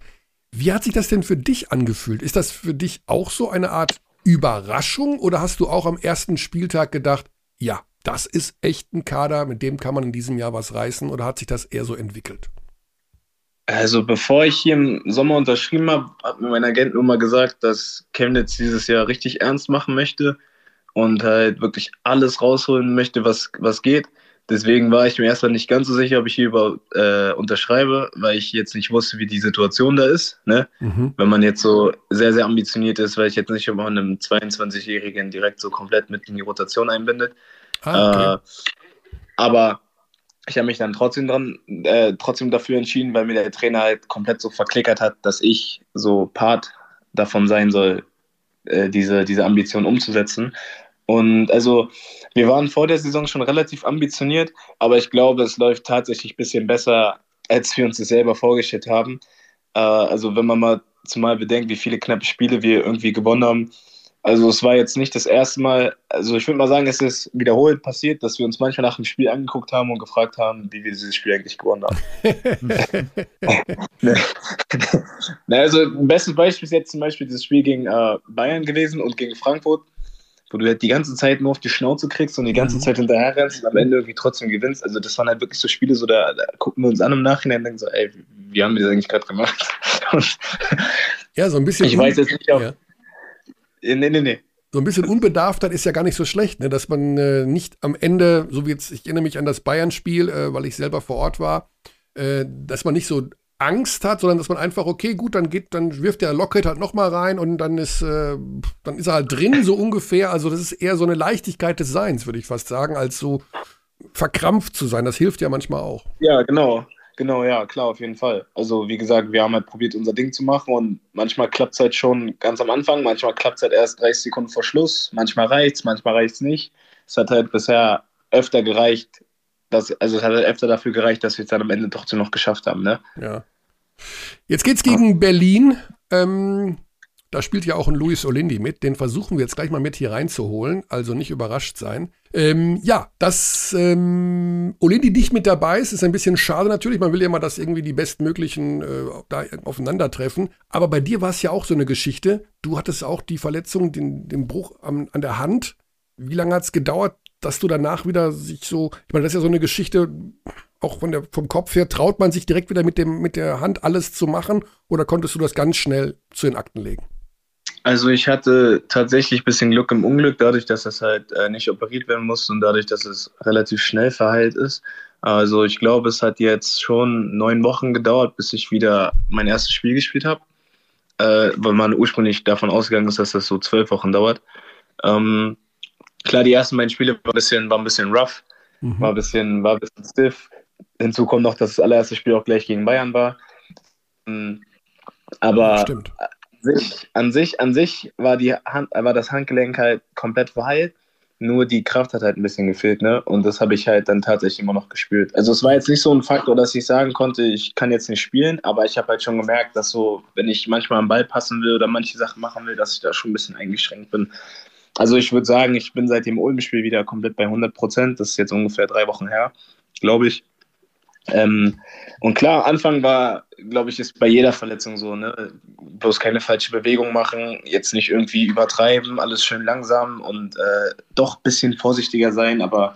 Wie hat sich das denn für dich angefühlt? Ist das für dich auch so eine Art Überraschung oder hast du auch am ersten Spieltag gedacht, ja, das ist echt ein Kader, mit dem kann man in diesem Jahr was reißen oder hat sich das eher so entwickelt? Also bevor ich hier im Sommer unterschrieben habe, hat mir mein Agent nur mal gesagt, dass Chemnitz dieses Jahr richtig ernst machen möchte und halt wirklich alles rausholen möchte, was, was geht. Deswegen war ich mir erstmal nicht ganz so sicher, ob ich hier über äh, unterschreibe, weil ich jetzt nicht wusste, wie die Situation da ist. Ne? Mhm. Wenn man jetzt so sehr, sehr ambitioniert ist, weil ich jetzt nicht, man einem 22-Jährigen direkt so komplett mit in die Rotation einbindet. Ah, okay. äh, aber ich habe mich dann trotzdem dran, äh, trotzdem dafür entschieden, weil mir der Trainer halt komplett so verklickert hat, dass ich so Part davon sein soll, äh, diese, diese Ambition umzusetzen. Und also wir waren vor der Saison schon relativ ambitioniert, aber ich glaube, es läuft tatsächlich ein bisschen besser, als wir uns das selber vorgestellt haben. Äh, also wenn man mal zumal bedenkt, wie viele knappe Spiele wir irgendwie gewonnen haben. Also es war jetzt nicht das erste Mal, also ich würde mal sagen, es ist wiederholt passiert, dass wir uns manchmal nach dem Spiel angeguckt haben und gefragt haben, wie wir dieses Spiel eigentlich gewonnen haben. <laughs> <laughs> Na, also ein bestes Beispiel ist jetzt zum Beispiel das Spiel gegen äh, Bayern gewesen und gegen Frankfurt wo du halt die ganze Zeit nur auf die Schnauze kriegst und die ganze mhm. Zeit hinterher rennst und am Ende irgendwie trotzdem gewinnst. Also das waren halt wirklich so Spiele, so da, da gucken wir uns an im Nachhinein und denken so, ey, wie haben wir das eigentlich gerade gemacht? <laughs> ja, so ein bisschen. Ich weiß jetzt nicht, ob. Ja. Nee, nee, nee. So ein bisschen Unbedarftheit ist ja gar nicht so schlecht, ne? dass man äh, nicht am Ende, so wie jetzt, ich erinnere mich an das Bayern-Spiel, äh, weil ich selber vor Ort war, äh, dass man nicht so Angst hat, sondern dass man einfach, okay, gut, dann geht, dann wirft der Lockhead halt nochmal rein und dann ist, äh, dann ist er halt drin, so ungefähr. Also das ist eher so eine Leichtigkeit des Seins, würde ich fast sagen, als so verkrampft zu sein. Das hilft ja manchmal auch. Ja, genau. Genau, ja, klar, auf jeden Fall. Also, wie gesagt, wir haben halt probiert, unser Ding zu machen und manchmal klappt es halt schon ganz am Anfang, manchmal klappt es halt erst 30 Sekunden vor Schluss, manchmal reicht es, manchmal reicht es nicht. Es hat halt bisher öfter gereicht, dass, also es hat halt öfter dafür gereicht, dass wir es dann am Ende trotzdem noch geschafft haben, ne? Ja. Jetzt geht's gegen Berlin. Ähm, da spielt ja auch ein Luis Olindi mit. Den versuchen wir jetzt gleich mal mit hier reinzuholen. Also nicht überrascht sein. Ähm, ja, dass ähm, Olindi nicht mit dabei ist, ist ein bisschen schade natürlich. Man will ja mal, dass irgendwie die bestmöglichen äh, da aufeinandertreffen. Aber bei dir war es ja auch so eine Geschichte. Du hattest auch die Verletzung, den, den Bruch am, an der Hand. Wie lange hat es gedauert, dass du danach wieder sich so, ich meine, das ist ja so eine Geschichte, auch von der, vom Kopf her, traut man sich direkt wieder mit, dem, mit der Hand alles zu machen oder konntest du das ganz schnell zu den Akten legen? Also ich hatte tatsächlich ein bisschen Glück im Unglück, dadurch, dass das halt äh, nicht operiert werden musste und dadurch, dass es relativ schnell verheilt ist. Also ich glaube, es hat jetzt schon neun Wochen gedauert, bis ich wieder mein erstes Spiel gespielt habe, äh, weil man ursprünglich davon ausgegangen ist, dass das so zwölf Wochen dauert. Ähm, klar, die ersten beiden Spiele waren ein bisschen, war ein bisschen rough, mhm. war, ein bisschen, war ein bisschen stiff. Hinzu kommt noch, dass das allererste Spiel auch gleich gegen Bayern war. Hm, aber ja, an sich, an sich, an sich war, die Hand, war das Handgelenk halt komplett verheilt. Nur die Kraft hat halt ein bisschen gefehlt, ne? Und das habe ich halt dann tatsächlich immer noch gespürt. Also es war jetzt nicht so ein Faktor, dass ich sagen konnte, ich kann jetzt nicht spielen, aber ich habe halt schon gemerkt, dass so, wenn ich manchmal am Ball passen will oder manche Sachen machen will, dass ich da schon ein bisschen eingeschränkt bin. Also ich würde sagen, ich bin seit dem Ulm-Spiel wieder komplett bei 100 Prozent. Das ist jetzt ungefähr drei Wochen her, glaube ich. Ähm, und klar, Anfang war, glaube ich, ist bei jeder Verletzung so, ne? Bloß keine falsche Bewegung machen, jetzt nicht irgendwie übertreiben, alles schön langsam und äh, doch ein bisschen vorsichtiger sein, aber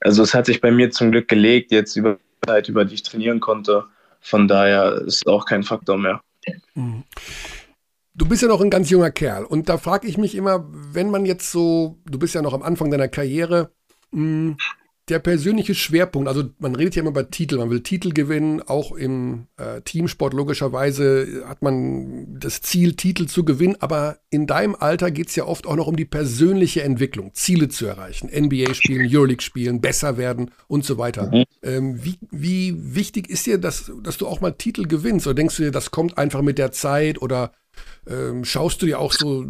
also es hat sich bei mir zum Glück gelegt, jetzt über die Zeit, über die ich trainieren konnte. Von daher ist auch kein Faktor mehr. Mhm. Du bist ja noch ein ganz junger Kerl und da frage ich mich immer, wenn man jetzt so, du bist ja noch am Anfang deiner Karriere, mh, hm, der persönliche Schwerpunkt, also man redet ja immer über Titel, man will Titel gewinnen, auch im äh, Teamsport logischerweise hat man das Ziel, Titel zu gewinnen, aber in deinem Alter geht es ja oft auch noch um die persönliche Entwicklung, Ziele zu erreichen, NBA spielen, Euroleague spielen, besser werden und so weiter. Mhm. Ähm, wie, wie wichtig ist dir, dass, dass du auch mal Titel gewinnst? Oder denkst du dir, das kommt einfach mit der Zeit oder ähm, schaust du dir auch so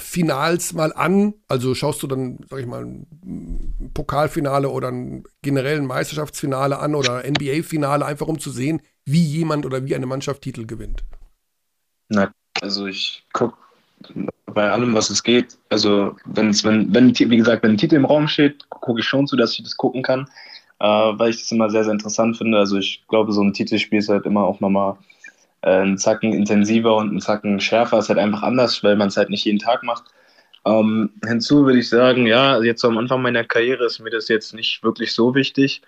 Finals mal an? Also schaust du dann, sag ich mal, ein Pokalfinale oder ein generellen Meisterschaftsfinale an oder NBA-Finale, einfach um zu sehen, wie jemand oder wie eine Mannschaft Titel gewinnt? Na, also ich gucke bei allem, was es geht. Also wenn's, wenn, wenn, wie gesagt, wenn ein Titel im Raum steht, gucke ich schon zu, dass ich das gucken kann, äh, weil ich das immer sehr, sehr interessant finde. Also ich glaube, so ein Titelspiel ist halt immer auch nochmal einen Zacken intensiver und einen Zacken schärfer. Ist halt einfach anders, weil man es halt nicht jeden Tag macht. Ähm, hinzu würde ich sagen, ja, jetzt so am Anfang meiner Karriere ist mir das jetzt nicht wirklich so wichtig,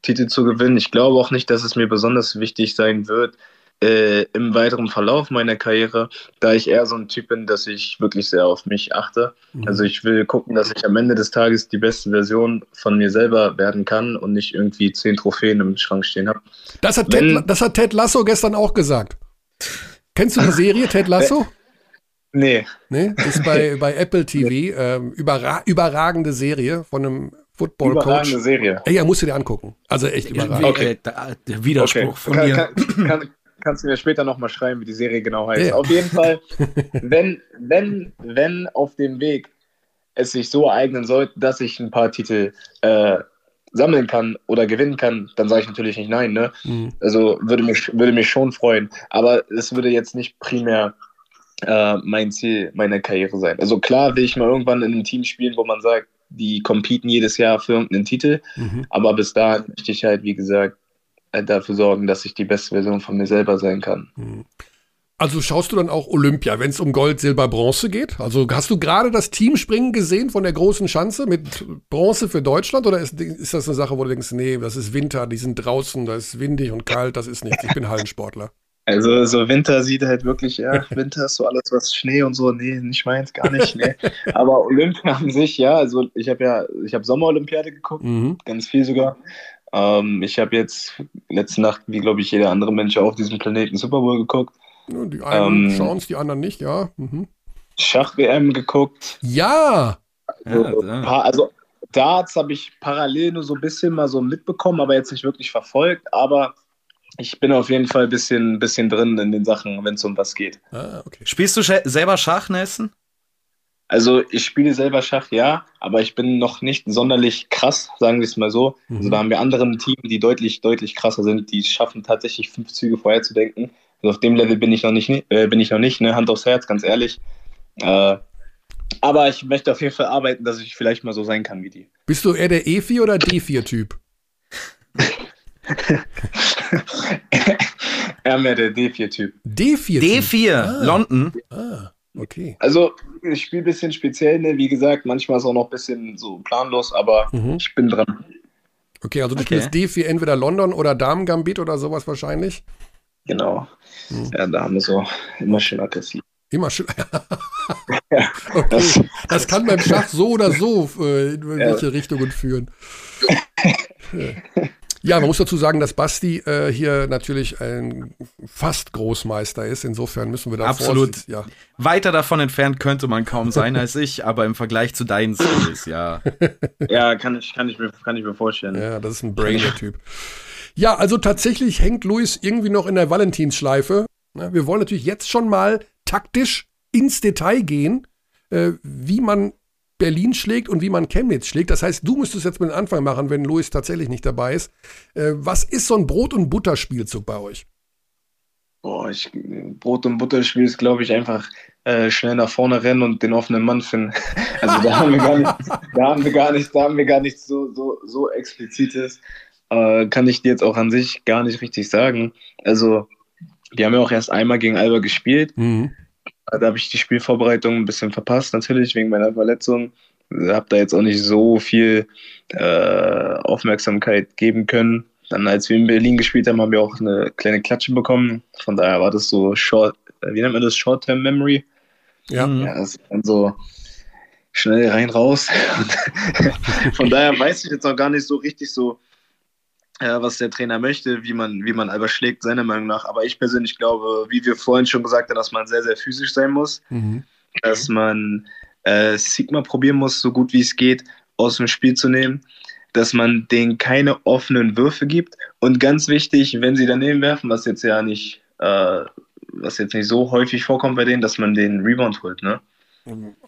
Titel zu gewinnen. Ich glaube auch nicht, dass es mir besonders wichtig sein wird, äh, im weiteren Verlauf meiner Karriere, da ich eher so ein Typ bin, dass ich wirklich sehr auf mich achte. Mhm. Also ich will gucken, dass ich am Ende des Tages die beste Version von mir selber werden kann und nicht irgendwie zehn Trophäen im Schrank stehen habe. Das, hat Ted, das hat Ted Lasso gestern auch gesagt. Kennst du die Serie Ted Lasso? <laughs> Nee. Nee, ist bei, bei Apple TV. Nee. Ähm, überra überragende Serie von einem Football-Coach. Überragende Serie. Ey, ja, musst du dir angucken. Also echt überragend. Okay. Der Widerspruch okay. von kann, mir. Kann, kann, kannst du mir später nochmal schreiben, wie die Serie genau heißt. Ja. Auf jeden Fall, <laughs> wenn, wenn, wenn auf dem Weg es sich so ereignen sollte, dass ich ein paar Titel äh, sammeln kann oder gewinnen kann, dann sage ich natürlich nicht nein. Ne? Mhm. Also würde mich, würde mich schon freuen. Aber es würde jetzt nicht primär äh, mein Ziel meiner Karriere sein. Also klar will ich mal irgendwann in einem Team spielen, wo man sagt, die competen jedes Jahr für irgendeinen Titel. Mhm. Aber bis dahin möchte ich halt, wie gesagt, dafür sorgen, dass ich die beste Version von mir selber sein kann. Mhm. Also schaust du dann auch Olympia, wenn es um Gold, Silber, Bronze geht? Also hast du gerade das Teamspringen gesehen von der großen Schanze mit Bronze für Deutschland oder ist, ist das eine Sache, wo du denkst, nee, das ist Winter, die sind draußen, da ist windig und kalt, das ist nichts, ich bin Hallensportler. Also so Winter sieht halt wirklich, ja, Winter ist so alles, was Schnee und so, nee, nicht meins, gar nicht, nee. Aber Olympia an sich, ja, also ich habe ja, ich habe Sommerolympiade geguckt, mhm. ganz viel sogar. Ähm, ich habe jetzt letzte Nacht, wie glaube ich jeder andere Mensch auf diesem Planeten Super Bowl geguckt. Die einen ähm, schauen es, die anderen nicht, ja. Mhm. Schach-WM geguckt. Ja! Also, ja, also Darts habe ich parallel nur so ein bisschen mal so mitbekommen, aber jetzt nicht wirklich verfolgt. Aber ich bin auf jeden Fall ein bisschen, bisschen drin in den Sachen, wenn es um was geht. Ah, okay. Spielst du selber Schach, Nelson? Also ich spiele selber Schach, ja, aber ich bin noch nicht sonderlich krass, sagen wir es mal so. Mhm. Also da haben wir andere im Team, die deutlich, deutlich krasser sind, die schaffen tatsächlich fünf Züge vorherzudenken. Also auf dem Level bin ich noch nicht, äh, bin ich noch nicht, ne? Hand aufs Herz, ganz ehrlich. Äh, aber ich möchte auf jeden Fall arbeiten, dass ich vielleicht mal so sein kann wie die. Bist du eher der E4 oder D4-Typ? eher <laughs> mehr der D4-Typ. D4? D4, ah. London. Ah, okay. Also, ich spiele ein bisschen speziell, ne? wie gesagt, manchmal ist es auch noch ein bisschen so planlos, aber mhm. ich bin dran. Okay, also du okay. spielst D4 entweder London oder Damen Gambit oder sowas wahrscheinlich? Genau. Hm. Ja, da haben wir so immer schön aggressiv. Immer schön. <laughs> okay. das, das, kann beim Schach so oder so äh, in welche ja. Richtungen führen. Ja, man muss dazu sagen, dass Basti äh, hier natürlich ein fast Großmeister ist. Insofern müssen wir da absolut ja. weiter davon entfernt könnte man kaum sein als ich, aber im Vergleich zu deinen Skills, ja. Ja, kann ich, kann ich, mir, kann ich mir vorstellen. Ja, das ist ein Brainer-Typ. Ja, also tatsächlich hängt Luis irgendwie noch in der Valentinsschleife. Wir wollen natürlich jetzt schon mal taktisch ins Detail gehen, äh, wie man Berlin schlägt und wie man Chemnitz schlägt. Das heißt, du müsstest jetzt mit den Anfang machen, wenn Luis tatsächlich nicht dabei ist. Äh, was ist so ein Brot- und Butterspielzug bei euch? Boah, ich, Brot- und Butterspiel ist, glaube ich, einfach äh, schnell nach vorne rennen und den offenen Mann finden. <laughs> Also da haben wir gar nicht, da haben wir gar nicht, da haben wir gar nichts so, so, so explizites äh, kann ich dir jetzt auch an sich gar nicht richtig sagen. Also, wir haben ja auch erst einmal gegen Alba gespielt. Mhm. Da habe ich die Spielvorbereitung ein bisschen verpasst, natürlich wegen meiner Verletzung. Habe da jetzt auch nicht so viel äh, Aufmerksamkeit geben können. Dann, als wir in Berlin gespielt haben, haben wir auch eine kleine Klatsche bekommen. Von daher war das so Short, äh, wie nennt man das? Short-Term Memory. Ja. ja das ist dann so schnell rein raus. <laughs> <laughs> von daher weiß ich jetzt auch gar nicht so richtig so, äh, was der Trainer möchte, wie man, wie man Alba schlägt, seiner Meinung nach. Aber ich persönlich glaube, wie wir vorhin schon gesagt haben, dass man sehr, sehr physisch sein muss, mhm. dass man äh, Sigma probieren muss, so gut wie es geht, aus dem Spiel zu nehmen, dass man denen keine offenen Würfe gibt und ganz wichtig, wenn sie daneben werfen, was jetzt ja nicht, äh, was jetzt nicht so häufig vorkommt bei denen, dass man den Rebound holt, ne?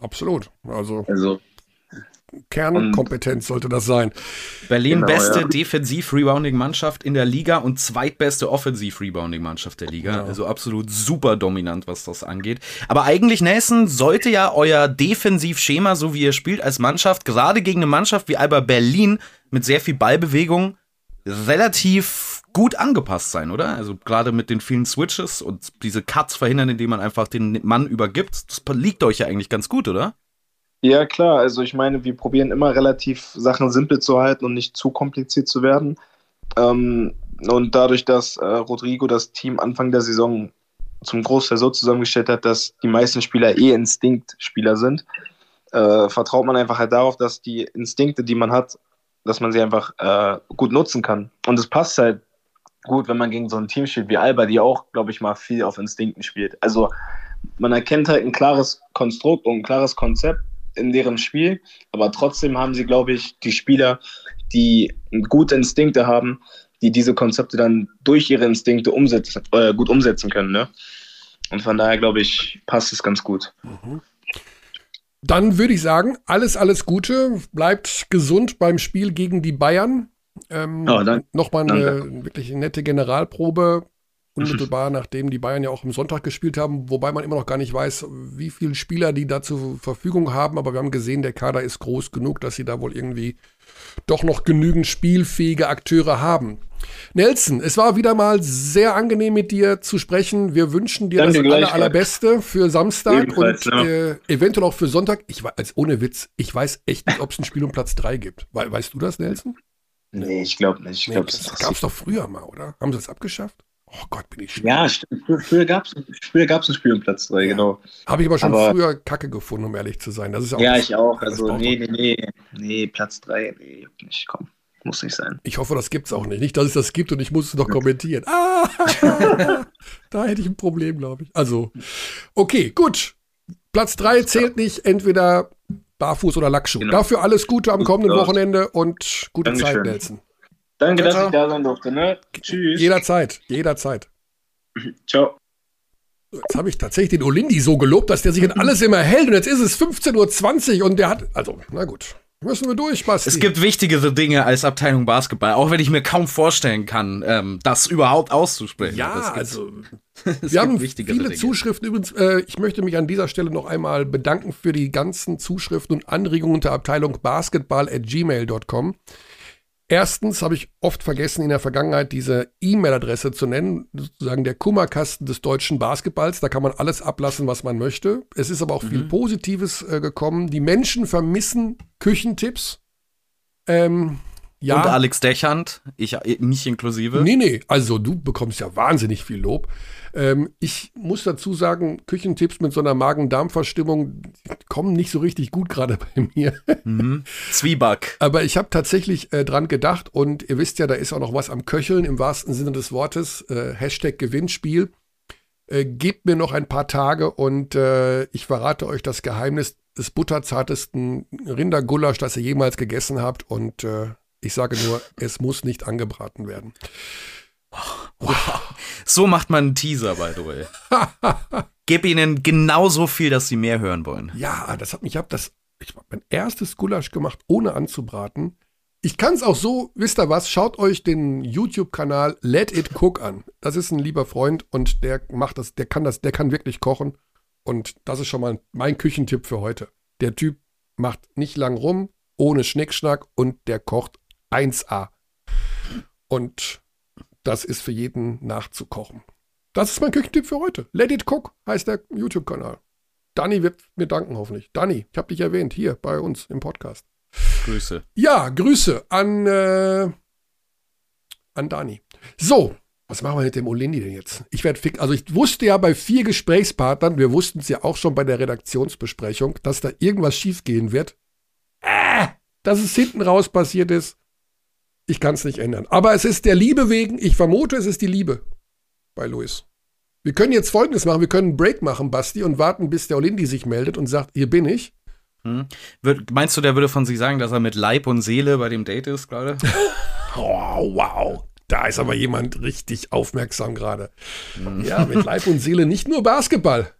Absolut. Also, also Kernkompetenz sollte das sein. Berlin genau, beste ja. Defensiv-Rebounding-Mannschaft in der Liga und zweitbeste Offensiv-Rebounding-Mannschaft der Liga. Ja. Also absolut super dominant, was das angeht. Aber eigentlich, Nelson, sollte ja euer Defensivschema, so wie ihr spielt als Mannschaft, gerade gegen eine Mannschaft wie Alba Berlin mit sehr viel Ballbewegung, relativ gut angepasst sein, oder? Also gerade mit den vielen Switches und diese Cuts verhindern, indem man einfach den Mann übergibt. Das liegt euch ja eigentlich ganz gut, oder? Ja, klar. Also ich meine, wir probieren immer relativ Sachen simpel zu halten und nicht zu kompliziert zu werden. Ähm, Und dadurch, dass äh, Rodrigo das Team Anfang der Saison zum Großteil so zusammengestellt hat, dass die meisten Spieler eh Instinktspieler sind, äh, vertraut man einfach halt darauf, dass die Instinkte, die man hat, dass man sie einfach äh, gut nutzen kann. Und es passt halt gut, wenn man gegen so ein Team spielt wie Alba, die auch, glaube ich, mal viel auf Instinkten spielt. Also man erkennt halt ein klares Konstrukt und ein klares Konzept in deren Spiel, aber trotzdem haben sie, glaube ich, die Spieler, die gute Instinkte haben, die diese Konzepte dann durch ihre Instinkte umsetzen, äh, gut umsetzen können. Ne? Und von daher, glaube ich, passt es ganz gut. Mhm. Dann würde ich sagen, alles, alles Gute. Bleibt gesund beim Spiel gegen die Bayern. Ähm, oh, Nochmal eine danke. wirklich nette Generalprobe. Unmittelbar <laughs> nachdem die Bayern ja auch am Sonntag gespielt haben, wobei man immer noch gar nicht weiß, wie viele Spieler die da zur Verfügung haben. Aber wir haben gesehen, der Kader ist groß genug, dass sie da wohl irgendwie doch noch genügend spielfähige Akteure haben. Nelson, es war wieder mal sehr angenehm mit dir zu sprechen. Wir wünschen dir Danke das aller, allerbeste für Samstag Ebenfalls, und ja. äh, eventuell auch für Sonntag. Ich weiß, ohne Witz, ich weiß echt nicht, ob es ein Spiel um Platz 3 gibt. We weißt du das, Nelson? Nee, ich glaube nicht. Ich glaub, nee, das gab es doch früher mal, oder? Haben sie das abgeschafft? Oh Gott, bin ich schlimm. Ja, stimmt. Früher gab es früher gab's ein Spiel um Platz 3, ja. genau. Habe ich aber schon aber, früher Kacke gefunden, um ehrlich zu sein. Das ist auch ja, ich auch. Also, nee, nee, nee. Nee, Platz 3, nee, nicht, komm. Muss nicht sein. Ich hoffe, das gibt es auch nicht. Nicht, dass es das gibt und ich muss es noch kommentieren. Ah, <laughs> da hätte ich ein Problem, glaube ich. Also, okay, gut. Platz 3 zählt nicht. Entweder Barfuß oder Lackschuh. Genau. Dafür alles Gute am kommenden Wochenende und gute Dankeschön. Zeit, Nelson. Danke, dass ich da sein durfte. Ne? Tschüss. Jederzeit, jederzeit. <laughs> Ciao. Jetzt habe ich tatsächlich den Olindi so gelobt, dass der sich in alles immer hält. Und jetzt ist es 15.20 Uhr und der hat. Also, na gut. Müssen wir durch, Basti. Es gibt wichtigere Dinge als Abteilung Basketball, auch wenn ich mir kaum vorstellen kann, ähm, das überhaupt auszusprechen. Ja, also <laughs> wir haben viele Dinge. Zuschriften. Übrigens, äh, ich möchte mich an dieser Stelle noch einmal bedanken für die ganzen Zuschriften und Anregungen unter Abteilung basketball at gmail.com. Erstens habe ich oft vergessen, in der Vergangenheit diese E-Mail-Adresse zu nennen, sozusagen der Kummerkasten des deutschen Basketballs. Da kann man alles ablassen, was man möchte. Es ist aber auch mhm. viel Positives äh, gekommen. Die Menschen vermissen Küchentipps. Ähm, ja. Und Alex Dechand, ich, mich inklusive. Nee, nee, also du bekommst ja wahnsinnig viel Lob. Ähm, ich muss dazu sagen, Küchentipps mit so einer Magen-Darm-Verstimmung kommen nicht so richtig gut gerade <laughs> bei mir. Mhm. Zwieback. Aber ich habe tatsächlich äh, dran gedacht und ihr wisst ja, da ist auch noch was am Köcheln im wahrsten Sinne des Wortes. Äh, Hashtag Gewinnspiel. Äh, gebt mir noch ein paar Tage und äh, ich verrate euch das Geheimnis des butterzartesten Rindergulasch, das ihr jemals gegessen habt. Und äh, ich sage nur, es muss nicht angebraten werden. Wow. So macht man einen Teaser, by the way. <laughs> Gib ihnen genauso viel, dass sie mehr hören wollen. Ja, das hat mich, ich habe das, ich habe mein erstes Gulasch gemacht, ohne anzubraten. Ich kann es auch so, wisst ihr was, schaut euch den YouTube-Kanal Let It Cook an. Das ist ein lieber Freund und der macht das, der kann das, der kann wirklich kochen. Und das ist schon mal mein Küchentipp für heute. Der Typ macht nicht lang rum, ohne Schnickschnack und der kocht 1A. Und das ist für jeden nachzukochen. Das ist mein Küchentipp für heute. Let It Cook heißt der YouTube-Kanal. Danny wird mir danken, hoffentlich. Danny, ich habe dich erwähnt, hier bei uns im Podcast. Grüße. Ja, Grüße an, äh, an Dani. So, was machen wir mit dem Olindi denn jetzt? Ich werde fick. Also ich wusste ja bei vier Gesprächspartnern, wir wussten es ja auch schon bei der Redaktionsbesprechung, dass da irgendwas schiefgehen wird. Äh, dass es hinten raus passiert ist. Ich kann es nicht ändern. Aber es ist der Liebe wegen, ich vermute, es ist die Liebe bei Luis. Wir können jetzt folgendes machen: Wir können einen Break machen, Basti, und warten, bis der Olindi sich meldet und sagt, hier bin ich. Hm. Meinst du, der würde von sich sagen, dass er mit Leib und Seele bei dem Date ist gerade? <laughs> oh, wow. Da ist aber jemand richtig aufmerksam gerade. Hm. Ja, mit Leib und Seele nicht nur Basketball.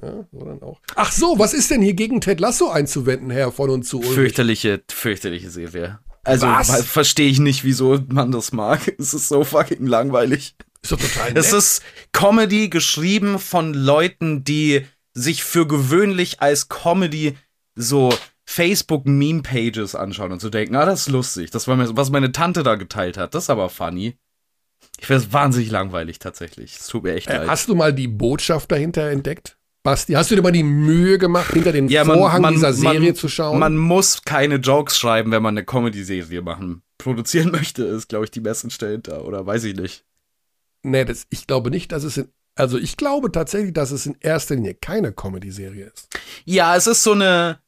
Ja, sondern auch. Ach so, was ist denn hier gegen Ted Lasso einzuwenden, Herr von und zu? Ulrich? Fürchterliche, fürchterliche Serie. Also verstehe ich nicht, wieso man das mag. <laughs> Es ist so fucking langweilig. Ist doch total nett. Es ist Comedy geschrieben von Leuten, die sich für gewöhnlich als Comedy so Facebook-Meme-Pages anschauen und zu so denken, ah, das ist lustig. Das war mir, was meine Tante da geteilt hat. Das ist aber funny. Ich finde es wahnsinnig langweilig tatsächlich. Es tut mir echt äh, leid. Hast du mal die Botschaft dahinter entdeckt? Basti, hast du dir mal die Mühe gemacht, hinter den ja, Vorhang man, dieser Serie man, zu schauen? Man muss keine Jokes schreiben, wenn man eine Comedy-Serie machen produzieren <laughs> möchte, ist, glaube ich, die Message dahinter. Oder weiß ich nicht. Nee, das, ich glaube nicht, dass es in. Also ich glaube tatsächlich, dass es in erster Linie keine Comedy-Serie ist. Ja, es ist so eine.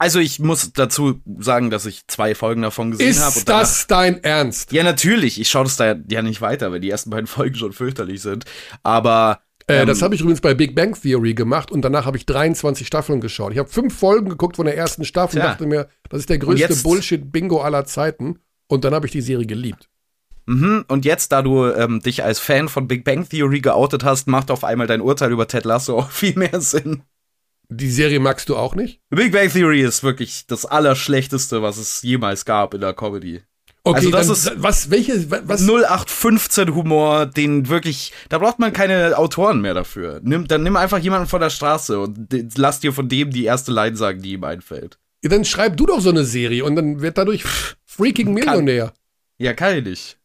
Also ich muss dazu sagen, dass ich zwei Folgen davon gesehen habe. Ist das dein Ernst? Ja, natürlich. Ich schaue das da ja nicht weiter, weil die ersten beiden <laughs> Folgen schon fürchterlich sind. Aber äh, das ähm, habe ich übrigens bei Big Bang Theory gemacht und danach habe ich 23 Staffeln geschaut. Ich habe fünf Folgen geguckt von der ersten Staffel und dachte mir, das ist der größte Bullshit-Bingo aller Zeiten. Und dann habe ich die Serie geliebt. Mhm. Und jetzt, da du ähm, dich als Fan von Big Bang Theory geoutet hast, macht auf einmal dein Urteil über Ted Lasso <laughs> auch viel mehr Sinn. Die Serie magst du auch nicht? Big Bang Theory ist wirklich das Allerschlechteste, was es jemals gab in der Comedy. Okay, also das ist was, welche, was? 0815 Humor, den wirklich, da braucht man keine Autoren mehr dafür. Nimm, dann nimm einfach jemanden von der Straße und lass dir von dem die erste Line sagen, die ihm einfällt. Ja, dann schreib du doch so eine Serie und dann wird dadurch freaking Millionär. Kann, ja, kann ich nicht.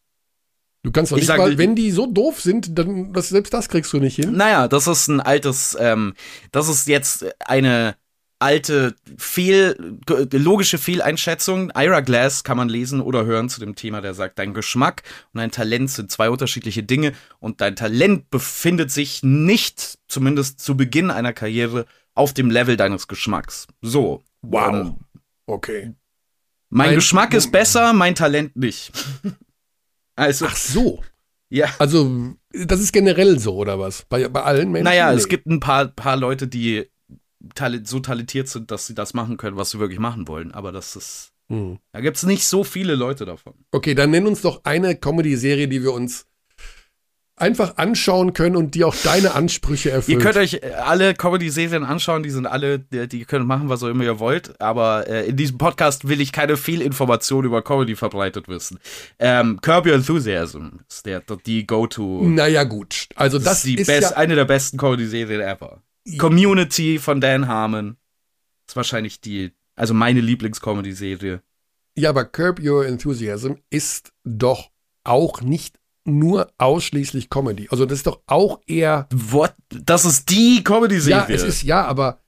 Du kannst doch nicht sag, mal, wenn die so doof sind, dann das, selbst das kriegst du nicht hin. Naja, das ist ein altes, ähm, das ist jetzt eine alte Fehl, logische Fehleinschätzung. Ira Glass kann man lesen oder hören zu dem Thema, der sagt, dein Geschmack und dein Talent sind zwei unterschiedliche Dinge und dein Talent befindet sich nicht, zumindest zu Beginn einer Karriere, auf dem Level deines Geschmacks. So. Wow. Ähm, okay. Mein, mein Geschmack ist besser, mein Talent nicht. <laughs> also, Ach so. Ja. Also, das ist generell so, oder was? Bei, bei allen Menschen? Naja, nee. es gibt ein paar, paar Leute, die so talentiert sind, dass sie das machen können, was sie wirklich machen wollen. Aber das ist. Hm. Da gibt es nicht so viele Leute davon. Okay, dann nenn uns doch eine Comedy-Serie, die wir uns einfach anschauen können und die auch deine Ansprüche erfüllt. Ihr könnt euch alle Comedy-Serien anschauen, die sind alle, die, die könnt machen, was auch immer ihr wollt, aber äh, in diesem Podcast will ich keine Fehlinformationen über Comedy verbreitet wissen. Ähm, Curb Your Enthusiasm ist der, die Go-To. Naja, gut. Also das, das ist, ist best, ja eine der besten Comedy-Serien ever. Community von Dan Harmon. Ist wahrscheinlich die, also meine Lieblings-Comedy-Serie. Ja, aber Curb Your Enthusiasm ist doch auch nicht nur ausschließlich Comedy. Also das ist doch auch eher. What? Das ist die Comedy-Serie. Ja, es ist ja, aber.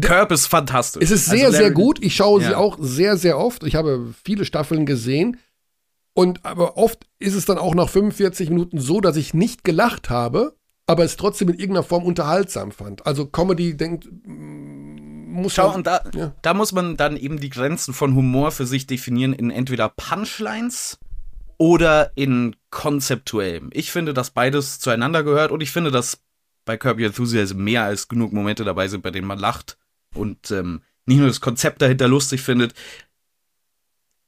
Curb ist fantastisch. Es ist sehr, also sehr gut. Ich schaue ja. sie auch sehr, sehr oft. Ich habe viele Staffeln gesehen. Und aber oft ist es dann auch nach 45 Minuten so, dass ich nicht gelacht habe, aber es trotzdem in irgendeiner Form unterhaltsam fand. Also Comedy denkt, mm, muss Schau, und da, ja. da muss man dann eben die Grenzen von Humor für sich definieren in entweder Punchlines oder in konzeptuellem. Ich finde, dass beides zueinander gehört und ich finde, dass bei Kirby Enthusiasm mehr als genug Momente dabei sind, bei denen man lacht und ähm, nicht nur das Konzept dahinter lustig findet.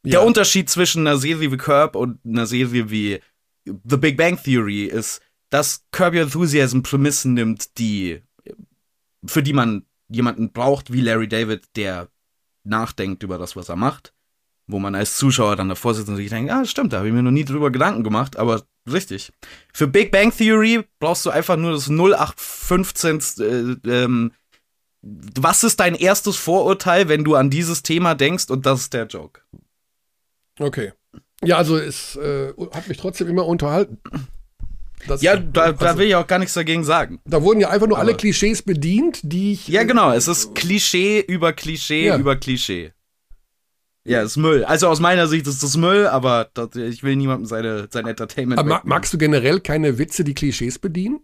Ja. Der Unterschied zwischen einer Serie wie Curb und einer Serie wie The Big Bang Theory ist, dass Kirby Enthusiasm Prämissen nimmt, die, für die man jemanden braucht wie Larry David, der nachdenkt über das, was er macht. Wo man als Zuschauer dann davor sitzt und sich denkt, ja, stimmt, da habe ich mir noch nie drüber Gedanken gemacht, aber richtig. Für Big Bang Theory brauchst du einfach nur das 0815 äh, ähm, was ist dein erstes Vorurteil, wenn du an dieses Thema denkst und das ist der Joke. Okay. Ja, also es äh, hat mich trotzdem immer unterhalten. Das, ja, da, also, da, will ich auch gar nichts dagegen sagen. Da wurden ja einfach nur aber alle Klischees bedient, die ich. Ja, genau. Es ist Klischee über Klischee ja. über Klischee. Ja, es ist Müll. Also aus meiner Sicht ist das Müll, aber das, ich will niemandem seine, sein Entertainment. Aber magst du generell keine Witze, die Klischees bedienen?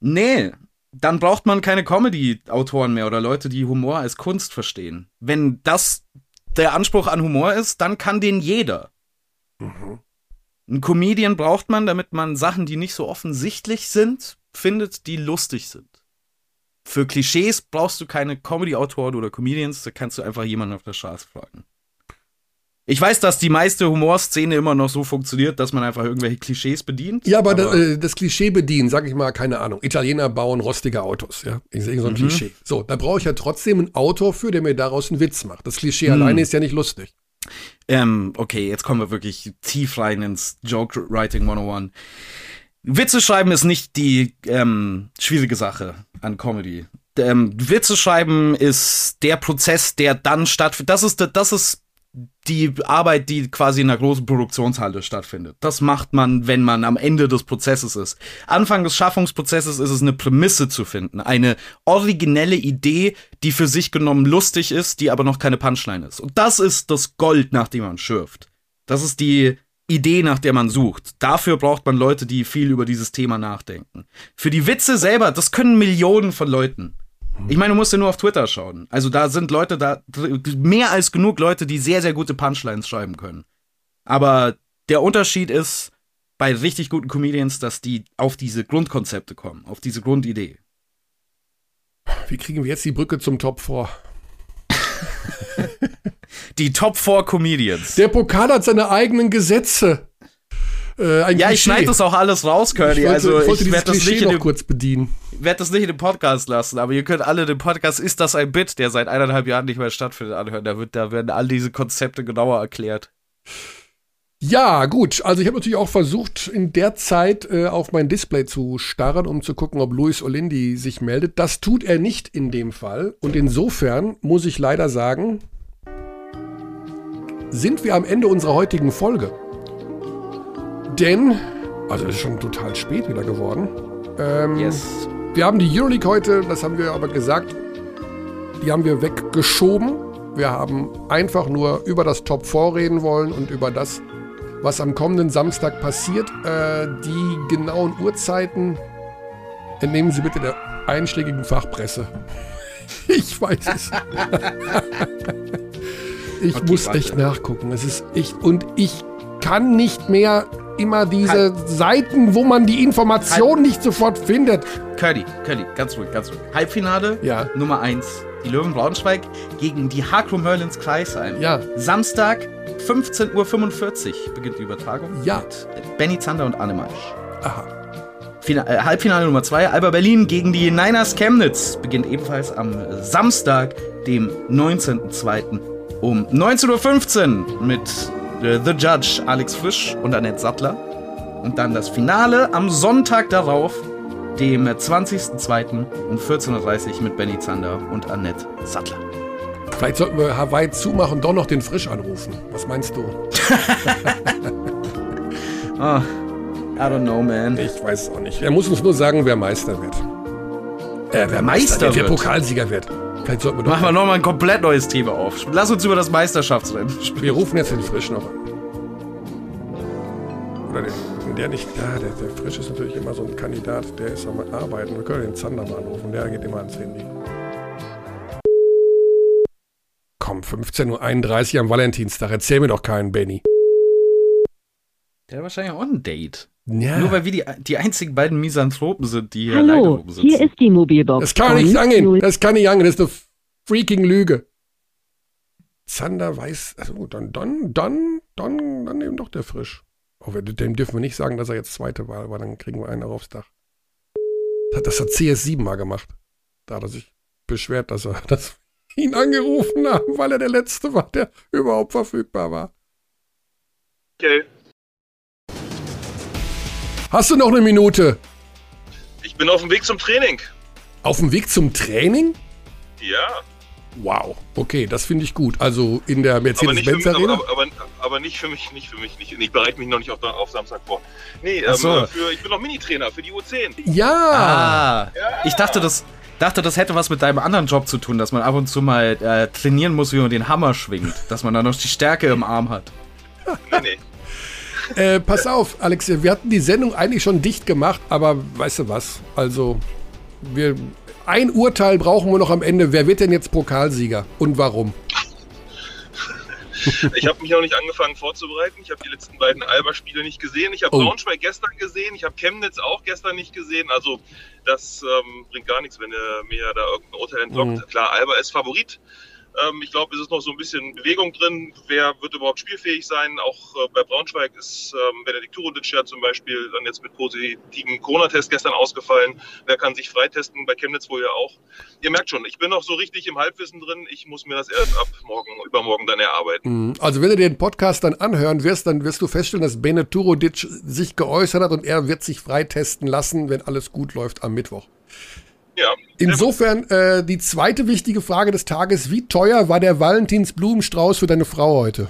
Nee. Dann braucht man keine Comedy-Autoren mehr oder Leute, die Humor als Kunst verstehen. Wenn das der Anspruch an Humor ist, dann kann den jeder. Mhm. Ein Comedian braucht man, damit man Sachen, die nicht so offensichtlich sind, findet, die lustig sind. Für Klischees brauchst du keine Comedy-Autoren oder Comedians, da kannst du einfach jemanden auf der Straße fragen. Ich weiß, dass die meiste Humorszene immer noch so funktioniert, dass man einfach irgendwelche Klischees bedient. Ja, aber, aber das, äh, das, Klischee bedienen, sag ich mal, keine Ahnung. Italiener bauen rostige Autos, ja. Ich sehe so ein mhm. Klischee. So, da brauche ich ja trotzdem einen Autor für, der mir daraus einen Witz macht. Das Klischee mhm. alleine ist ja nicht lustig. Ähm, okay, jetzt kommen wir wirklich tief rein ins Joke Writing 101. Witze schreiben ist nicht die ähm, schwierige Sache an Comedy. Ähm, Witze schreiben ist der Prozess, der dann stattfindet. Das ist, das ist die Arbeit, die quasi in einer großen Produktionshalle stattfindet. Das macht man, wenn man am Ende des Prozesses ist. Anfang des Schaffungsprozesses ist es eine Prämisse zu finden, eine originelle Idee, die für sich genommen lustig ist, die aber noch keine Punchline ist. Und das ist das Gold, nach dem man schürft. Das ist die Idee, nach der man sucht. Dafür braucht man Leute, die viel über dieses Thema nachdenken. Für die Witze selber, das können Millionen von Leuten. Ich meine, du musst ja nur auf Twitter schauen. Also da sind Leute da, mehr als genug Leute, die sehr, sehr gute Punchlines schreiben können. Aber der Unterschied ist bei richtig guten Comedians, dass die auf diese Grundkonzepte kommen, auf diese Grundidee. Wie kriegen wir jetzt die Brücke zum Top 4? <laughs> die Top 4 Comedians. Der Pokal hat seine eigenen Gesetze. Äh, ja, ich schneide das auch alles raus, Curly. Ich also ich, ich werde das nicht in dem, kurz bedienen. Werde das nicht in dem Podcast lassen, aber ihr könnt alle den Podcast ist das ein Bit, der seit eineinhalb Jahren nicht mehr stattfindet, anhören. Da, wird, da werden all diese Konzepte genauer erklärt. Ja, gut. Also ich habe natürlich auch versucht, in der Zeit äh, auf mein Display zu starren, um zu gucken, ob Luis Olindi sich meldet. Das tut er nicht in dem Fall. Und insofern muss ich leider sagen, sind wir am Ende unserer heutigen Folge. Denn, also es ist schon total spät wieder geworden. Ähm, yes. Wir haben die Euroleague heute, das haben wir aber gesagt, die haben wir weggeschoben. Wir haben einfach nur über das Top 4 reden wollen und über das, was am kommenden Samstag passiert. Äh, die genauen Uhrzeiten entnehmen Sie bitte der einschlägigen Fachpresse. <laughs> Ich weiß es. <laughs> ich okay, muss echt nachgucken. Es ist echt. Und ich kann nicht mehr immer diese halt. Seiten, wo man die Information halt. nicht sofort findet. Curly, Curly, ganz ruhig, ganz ruhig. Halbfinale ja. Nummer 1. Die Löwen Braunschweig gegen die Hakro Merlins Kreisheim. Ja. Samstag, 15.45 Uhr beginnt die Übertragung. Ja. Mit Benny Zander und Anne Maisch. Aha. Final, äh, Halbfinale Nummer 2, Alba Berlin gegen die Niners Chemnitz. Beginnt ebenfalls am Samstag, dem 19.02. um 19.15 Uhr mit äh, The Judge Alex Frisch und Annette Sattler. Und dann das Finale am Sonntag darauf, dem 20.02. um 14.30 Uhr mit Benny Zander und Annette Sattler. Vielleicht sollten wir Hawaii zumachen und doch noch den Frisch anrufen. Was meinst du? oh, <laughs> I don't know, man. Ich weiß auch nicht. Er muss uns nur sagen, wer Meister wird. Äh, wer Meister wird? Wer Pokalsieger wird. Vielleicht sollten wir doch. Machen wir nochmal ein komplett neues Thema auf. Lass uns über das Meisterschaftsrennen sprechen. Wir rufen jetzt den Frisch noch an. Oder den, der nicht. Ja, der, der Frisch ist natürlich immer so ein Kandidat, der ist am Arbeiten. Wir können den Zander mal anrufen, der geht immer ans Handy. Komm, 15.31 Uhr am Valentinstag. Erzähl mir doch keinen, Benny. Der hat wahrscheinlich auch ein Date. Ja. Nur weil wir die, die einzigen beiden Misanthropen sind, die hier Hallo, alleine rumsitzen. hier ist die Mobilbox. Das kann nicht angehen. Das kann nicht angehen. Das ist eine freaking Lüge. Zander weiß, also dann, dann, dann, dann, dann eben doch der Frisch. Oh, dem dürfen wir nicht sagen, dass er jetzt zweite Wahl war, dann kriegen wir einen aufs Dach. Das hat CS7 mal gemacht. Da hat er sich beschwert, dass er dass ihn angerufen haben, weil er der Letzte war, der überhaupt verfügbar war. Okay. Hast du noch eine Minute? Ich bin auf dem Weg zum Training. Auf dem Weg zum Training? Ja. Wow, okay, das finde ich gut. Also in der Mercedes-Benz Arena? Aber, aber, aber, nicht für mich, nicht für mich. Nicht, ich bereite mich noch nicht auf, auf Samstag vor. Nee, ähm, so. für, ich bin noch Minitrainer für die U10. Ja. Ah, ja. Ich dachte, das, dachte, das hätte was mit deinem anderen Job zu tun, dass man ab und zu mal äh, trainieren muss, wie man den Hammer schwingt. dass man dann noch die Stärke im Arm hat. Nee, nee. Äh, pass auf, Alex, wir hatten die Sendung eigentlich schon dicht gemacht, aber weißt du was? Also, wir, ein Urteil brauchen wir noch am Ende. Wer wird denn jetzt Pokalsieger und warum? Ich habe mich auch nicht angefangen vorzubereiten. Ich habe die letzten beiden Alba-Spiele nicht gesehen. Ich habe oh. Braunschweig gestern gesehen. Ich habe Chemnitz auch gestern nicht gesehen. Also das ähm, bringt gar nichts, wenn er mir da irgendein Urteil entlockt. Mhm. Klar, Alba ist Favorit. Ähm, ich glaube, es ist noch so ein bisschen Bewegung drin. Wer wird überhaupt spielfähig sein? Auch äh, bei Braunschweig ist ähm, Benedikt Turudic ja zum Beispiel dann jetzt mit positiven Corona-Test gestern ausgefallen. Wer kann sich freitesten? Bei Chemnitz wohl ja auch. Ihr merkt schon, ich bin noch so richtig im Halbwissen drin. Ich muss mir das erst ab morgen, übermorgen dann erarbeiten. Mhm. Also wenn du den Podcast dann anhören wirst, dann wirst du feststellen, dass Benedikt Turudic sich geäußert hat und er wird sich freitesten lassen, wenn alles gut läuft am Mittwoch. Ja, Insofern äh, die zweite wichtige Frage des Tages: Wie teuer war der Valentinsblumenstrauß für deine Frau heute?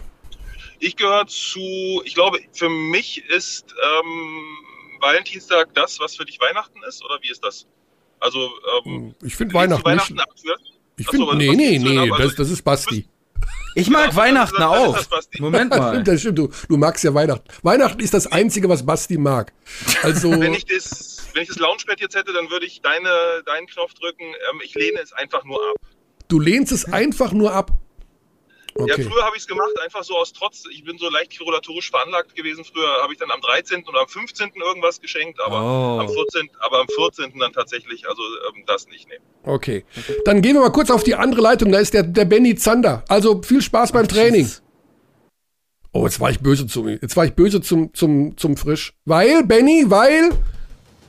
Ich gehöre zu, ich glaube, für mich ist ähm, Valentinstag das, was für dich Weihnachten ist, oder wie ist das? Also, ähm, ich finde Weihnachten, Weihnachten nicht. Ich finde, nee, nee, nee, das, das ist Basti. Ich mag ja, Weihnachten das, auch. Das Moment mal. das stimmt, du, du magst ja Weihnachten. Weihnachten ist das Einzige, was Basti mag. Also. wenn ich das, wenn ich das Launchpad jetzt hätte, dann würde ich deine, deinen Knopf drücken. Ähm, ich lehne es einfach nur ab. Du lehnst es einfach nur ab. Okay. Ja, früher habe ich es gemacht, einfach so aus Trotz. Ich bin so leicht chirolatorisch veranlagt gewesen. Früher habe ich dann am 13. oder am 15. irgendwas geschenkt, aber, oh. am, 14., aber am 14. dann tatsächlich, also ähm, das nicht nehmen. Okay. Dann gehen wir mal kurz auf die andere Leitung. Da ist der, der Benny Zander. Also viel Spaß beim Training. Oh, jetzt war ich böse zum, jetzt war ich böse zum, zum, zum Frisch. Weil, Benny, weil